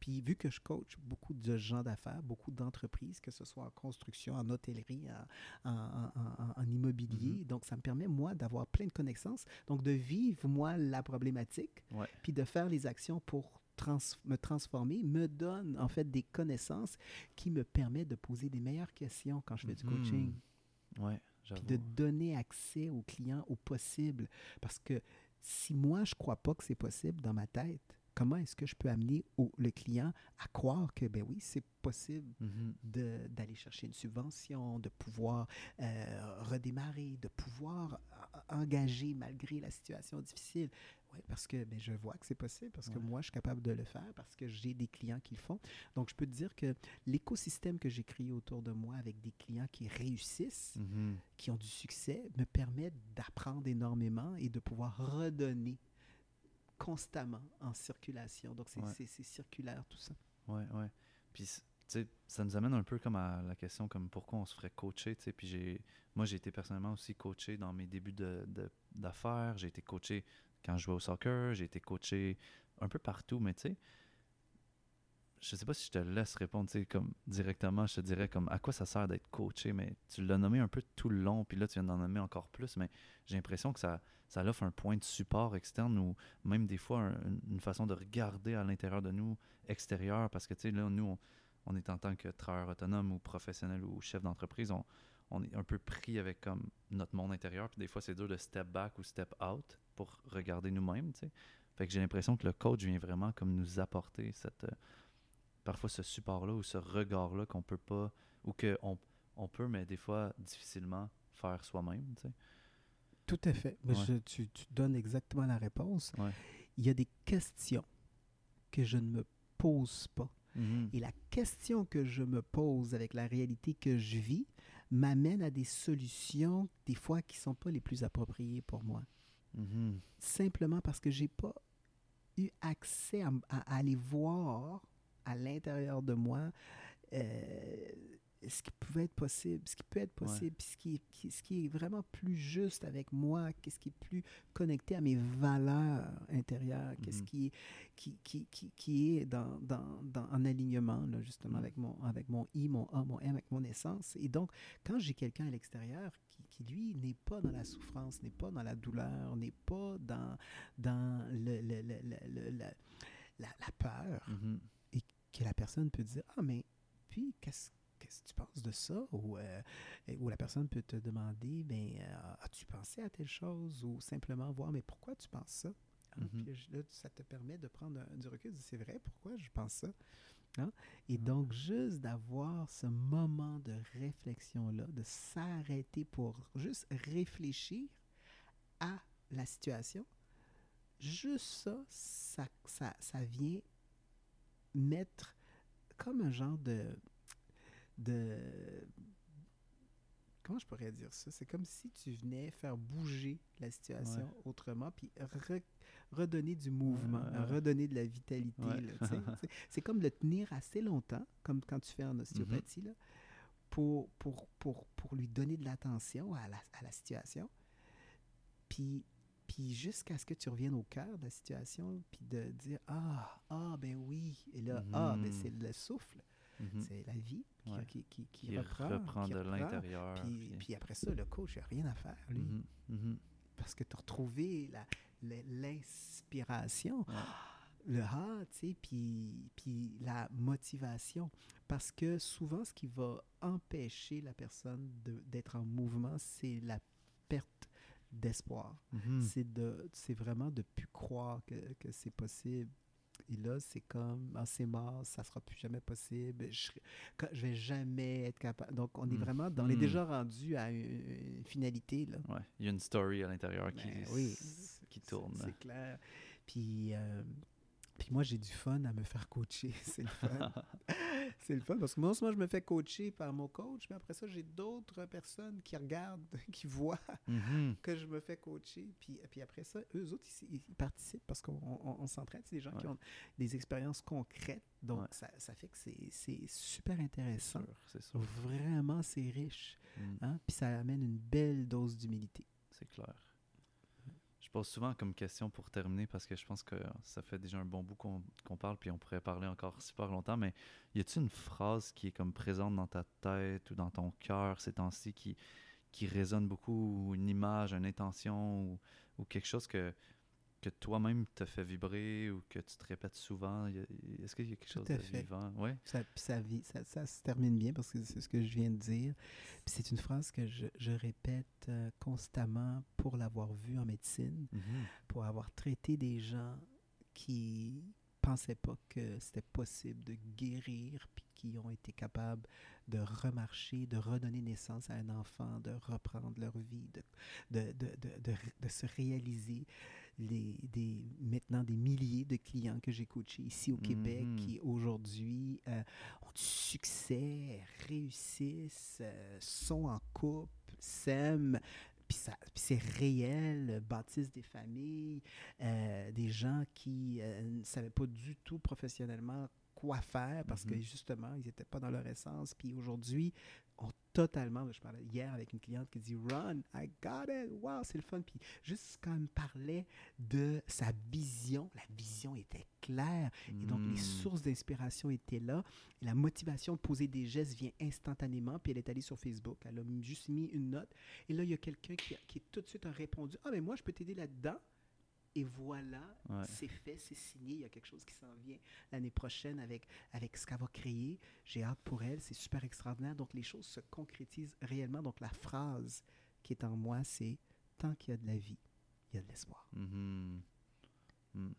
puis vu que je coach beaucoup de gens d'affaires, beaucoup d'entreprises, que ce soit en construction, en hôtellerie, en, en, en, immobilier, mm-hmm. donc ça me permet, moi, d'avoir plein de connaissances, donc de vivre, moi, la problématique, puis de faire les actions pour me transformer me donne en fait des connaissances qui me permettent de poser des meilleures questions quand je fais du mhm. coaching. Ouais, Puis de donner accès aux clients au possible. Parce que si moi, je ne crois pas que c'est possible dans ma tête, comment est-ce que je peux amener le client à croire que, ben oui, c'est possible mhm. d'aller chercher une subvention, de pouvoir euh, redémarrer, de pouvoir engager malgré la situation difficile? Oui, parce que ben, je vois que c'est possible, parce que moi, je suis capable de le faire, parce que j'ai des clients qui le font. Donc, je peux te dire que l'écosystème que j'ai créé autour de moi avec des clients qui réussissent, Mhm. qui ont du succès, me permet d'apprendre énormément et de pouvoir redonner constamment en circulation. Donc, c'est Ouais. circulaire tout ça. Ouais, ouais. Puis, tu sais, ça nous amène un peu comme à la question comme pourquoi on se ferait coacher, tu sais. Puis j'ai, moi, j'ai été personnellement aussi coaché dans mes débuts de- d'affaires. J'ai été coaché quand je jouais au soccer. J'ai été coaché un peu partout, mais tu sais, je sais pas si je te laisse répondre, comme directement, je te dirais comme à quoi ça sert d'être coaché, mais tu l'as nommé un peu tout le long, puis là, tu viens d'en nommer encore plus, mais j'ai l'impression que ça, ça offre un point de support externe ou même des fois un- une, une façon de regarder à l'intérieur de nous extérieur parce que tu sais là nous on, on est en tant que travailleur autonome ou professionnel ou chef d'entreprise on, on est un peu pris avec comme notre monde intérieur puis des fois c'est dur de step back ou step out pour regarder nous-mêmes tu sais fait que j'ai l'impression que le coach vient vraiment comme nous apporter cette euh, parfois ce support là ou ce regard là qu'on peut pas ou que on, peut mais des fois difficilement faire soi-même tu sais Tout à fait. Mais Ouais. je- tu, tu donnes exactement la réponse. Ouais. Il y a des questions que je ne me pose pas. Mhm. Et la question que je me pose avec la réalité que je vis m'amène à des solutions, des fois, qui ne sont pas les plus appropriées pour moi. Mhm. Simplement parce que j'ai pas eu accès à aller voir à l'intérieur de moi euh, ce qui pouvait être possible, ce qui peut être possible, puis ce qui, est- qui- ce qui est vraiment plus juste avec moi, qu'est-ce qui est plus connecté à mes valeurs intérieures, qu'est-ce Mhm. qui, est- qui, qui, qui, qui est dans, dans, dans, en alignement, là, justement, Mhm. avec, mon, avec mon I, mon A, mon M, avec mon essence. Et donc, quand j'ai quelqu'un à l'extérieur qui, qui, lui, n'est pas dans la souffrance, n'est pas dans la douleur, n'est pas dans, dans le, le- le- le- le- la, peur, Mhm. que la personne peut dire Ah, mais puis, qu'est-ce qu'est-ce que tu penses de ça? Ou, euh, ou la personne peut te demander ben, euh, As-tu pensé à telle chose? Ou simplement voir Mais pourquoi tu penses ça? Hein? Mhm. Puis là, ça te permet de prendre un- du recul, c'est vrai, pourquoi je pense ça? Hein? Et Ouais. donc, juste d'avoir ce moment de réflexion-là, de s'arrêter pour juste réfléchir à la situation, juste ça, ça, ça, ça vient mettre comme un genre de, de... Comment je pourrais dire ça? C'est comme si tu venais faire bouger la situation Ouais. autrement, puis re- redonner du mouvement, Ouais, ouais, ouais. redonner de la vitalité. C'est- comme le tenir assez longtemps, comme quand tu fais en ostéopathie, là, pour, pour, pour, pour lui donner de l'attention à la, à la situation. Puis, puis jusqu'à ce que tu reviennes au cœur de la situation, puis de dire Ah, ah, ben oui. Et là, ah, ben Mhm. c'est le souffle, Mhm. c'est la vie qui, Ouais. qui, qui, qui qui reprend. de l'intérieur. Puis, puis- puis après ça, le coach n'a rien à faire, lui, Mhm, mhm. parce que tu as retrouvé l'inspiration Ouais. *gasps* le ah, tu sais, puis, puis la motivation. Parce que souvent, ce qui va empêcher la personne d'être en mouvement, c'est la perte d'espoir. C'est de c'est vraiment de plus croire que, que c'est possible. Et là, c'est comme, ah, c'est mort, ça sera plus jamais possible, je, je vais jamais être capable. Donc, on est Mm. vraiment, dans- on est Mm. déjà rendu à une, une finalité, là. Ouais, il y a une story à l'intérieur qui, Ben oui, qui tourne. C'est clair. Puis, euh, puis moi, j'ai du fun à me faire coacher. *laughs* C'est le fun. *laughs* c'est le fun parce que moi, moi, je me fais coacher par mon coach, mais après ça, j'ai d'autres personnes qui regardent, *laughs* qui voient Mhm. que je me fais coacher. Puis, puis après ça, eux autres, ils, ils participent parce qu'on on, on s'entraide. C'est des gens qui ont des expériences concrètes. Donc, Ouais. ça, ça fait que c'est- c'est super intéressant. Sûr, c'est sûr. Vraiment, c'est riche. Mm. Hein? Puis ça amène une belle dose d'humilité. C'est clair. Je pose souvent comme question pour terminer parce que je pense que ça fait déjà un bon bout qu'on parle puis on pourrait parler encore super longtemps, mais y a-t-il une phrase qui est comme présente dans ta tête ou dans ton cœur ces temps-ci qui, qui résonne beaucoup, ou une image, une intention ou quelque chose que, que toi-même te fait vibrer ou que tu te répètes souvent? Est-ce qu'il y a quelque Tout chose de fait. vivant? Ouais. Ça, ça, vit- ça, ça se termine bien parce que c'est ce que je viens de dire. C'est une phrase que je, je répète euh, constamment pour l'avoir vue en médecine, Mhm. pour avoir traité des gens qui pensaient pas que c'était possible de guérir, puis qui ont été capables de remarcher, de redonner naissance à un enfant, de reprendre leur vie, de, de, de- de se réaliser. Les, des, maintenant des milliers de clients que j'ai coachés ici au Québec Mhm. qui aujourd'hui euh, ont du succès, réussissent, euh, sont en couple, s'aiment. Puis c'est réel, bâtissent des familles, euh, des gens qui ne savaient pas du tout professionnellement quoi faire parce que Mhm. justement, ils n'étaient pas dans leur essence. Puis aujourd'hui, totalement, je parlais hier avec une cliente qui dit Run, I got it, wow, c'est le fun. Puis juste quand elle me parlait de sa vision, la vision était claire. Et donc, les Mm. sources d'inspiration étaient là. Et la motivation de poser des gestes vient instantanément. Puis elle est allée sur Facebook. Elle a juste mis une note. Et là, il y a quelqu'un qui, qui tout de suite a répondu Ah, mais moi, je peux t'aider là-dedans. Et voilà, Ouais. c'est fait, c'est signé. Il y a quelque chose qui s'en vient l'année prochaine avec, avec ce qu'elle va créer. J'ai hâte pour elle. C'est super extraordinaire. Donc, les choses se concrétisent réellement. Donc, la phrase qui est en moi, c'est Tant qu'il y a de la vie, il y a de l'espoir. Mhm. Mm.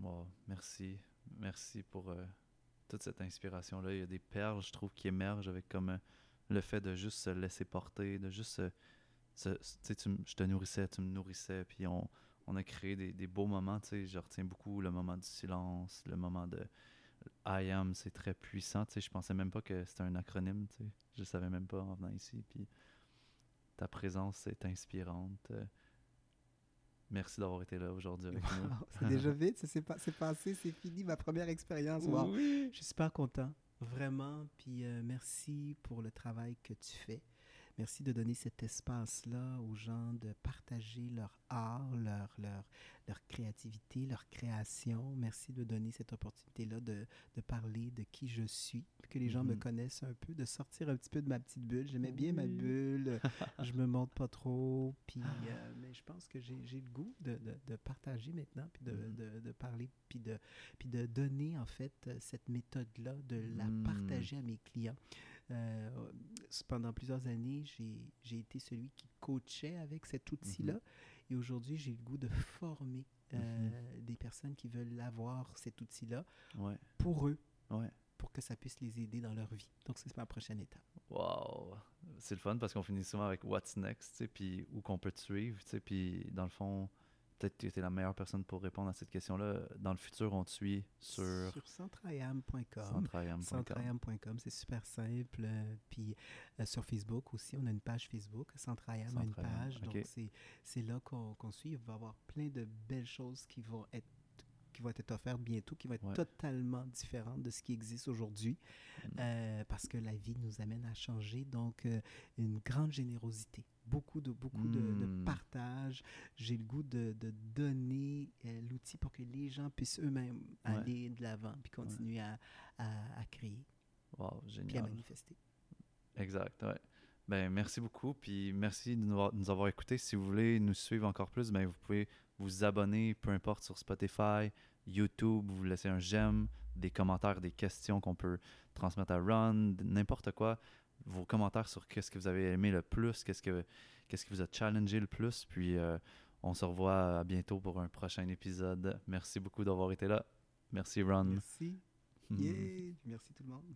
Wow, merci. Merci pour euh, toute cette inspiration-là. Il y a des perles, je trouve, qui émergent avec comme euh, le fait de juste se laisser porter, de juste se- tu je te nourrissais, tu me nourrissais, puis on, on a créé des, des beaux moments. tu sais. Je retiens beaucoup le moment du silence, le moment de I am, c'est très puissant. tu sais. Je pensais même pas que c'était un acronyme. tu sais. Je savais même pas en venant ici. Puis ta présence est inspirante. Merci d'avoir été là aujourd'hui avec nous. C'est déjà *laughs* vite, ça s'est pas- c'est passé, c'est fini, ma première expérience. Wow. Oui. Je suis super content, vraiment. Puis euh, merci pour le travail que tu fais. Merci de donner cet espace-là aux gens de partager leur art, leur, leur, leur créativité, leur création. Merci de donner cette opportunité-là de, de parler de qui je suis, que les gens me Mhm. connaissent un peu, de sortir un petit peu de ma petite bulle. J'aimais bien ma bulle, *laughs* je me montre pas trop, puis euh, mais je pense que j'ai le goût de, de- de partager maintenant, puis de, Mhm. de- de parler, puis de, puis de donner en fait cette méthode-là, de la Mm. partager à mes clients. Euh, pendant plusieurs années, j'ai été celui qui coachait avec cet outil-là. Et aujourd'hui, j'ai le goût de former euh, des personnes qui veulent avoir cet outil-là Ouais, pour eux, ouais. pour que ça puisse les aider dans leur vie. Donc, c'est ma prochaine étape. Wow! C'est le fun parce qu'on finit souvent avec What's next, tu sais, puis où qu'on peut te suivre, tu sais, puis dans le fond, peut-être que tu es la meilleure personne pour répondre à cette question-là. Dans le futur, on te suit sur Sur centraiam.com. centraiam.com. Centraiam.com, c'est super simple. Euh, Puis euh, sur Facebook aussi, on a une page Facebook. Centraiam a une page. Donc c'est, là qu'on, qu'on suit. Il va y avoir plein de belles choses qui vont être qui vont être offertes bientôt, qui vont être Ouais. totalement différentes de ce qui existe aujourd'hui, Mm. euh, parce que la vie nous amène à changer. Donc, euh, une grande générosité, beaucoup de, beaucoup de, de Mm. partage. J'ai le goût de, de donner euh, l'outil pour que les gens puissent eux-mêmes Ouais. aller de l'avant, puis continuer à, à- à créer, Wow, puis à génial. manifester. Exact, ouais. Ben, merci beaucoup, puis merci de nous avoir, de nous avoir écoutés. Si vous voulez nous suivre encore plus, ben, vous pouvez vous abonner, peu importe, sur Spotify, YouTube, vous laissez un j'aime, des commentaires, des questions qu'on peut transmettre à Ron, n'importe quoi. Vos commentaires sur qu'est-ce que vous avez aimé le plus, qu'est-ce que qu'est-ce qui vous a challengé le plus, puis euh, on se revoit à bientôt pour un prochain épisode. Merci beaucoup d'avoir été là. Merci Ron. Merci. Hmm. Yeah. Merci tout le monde.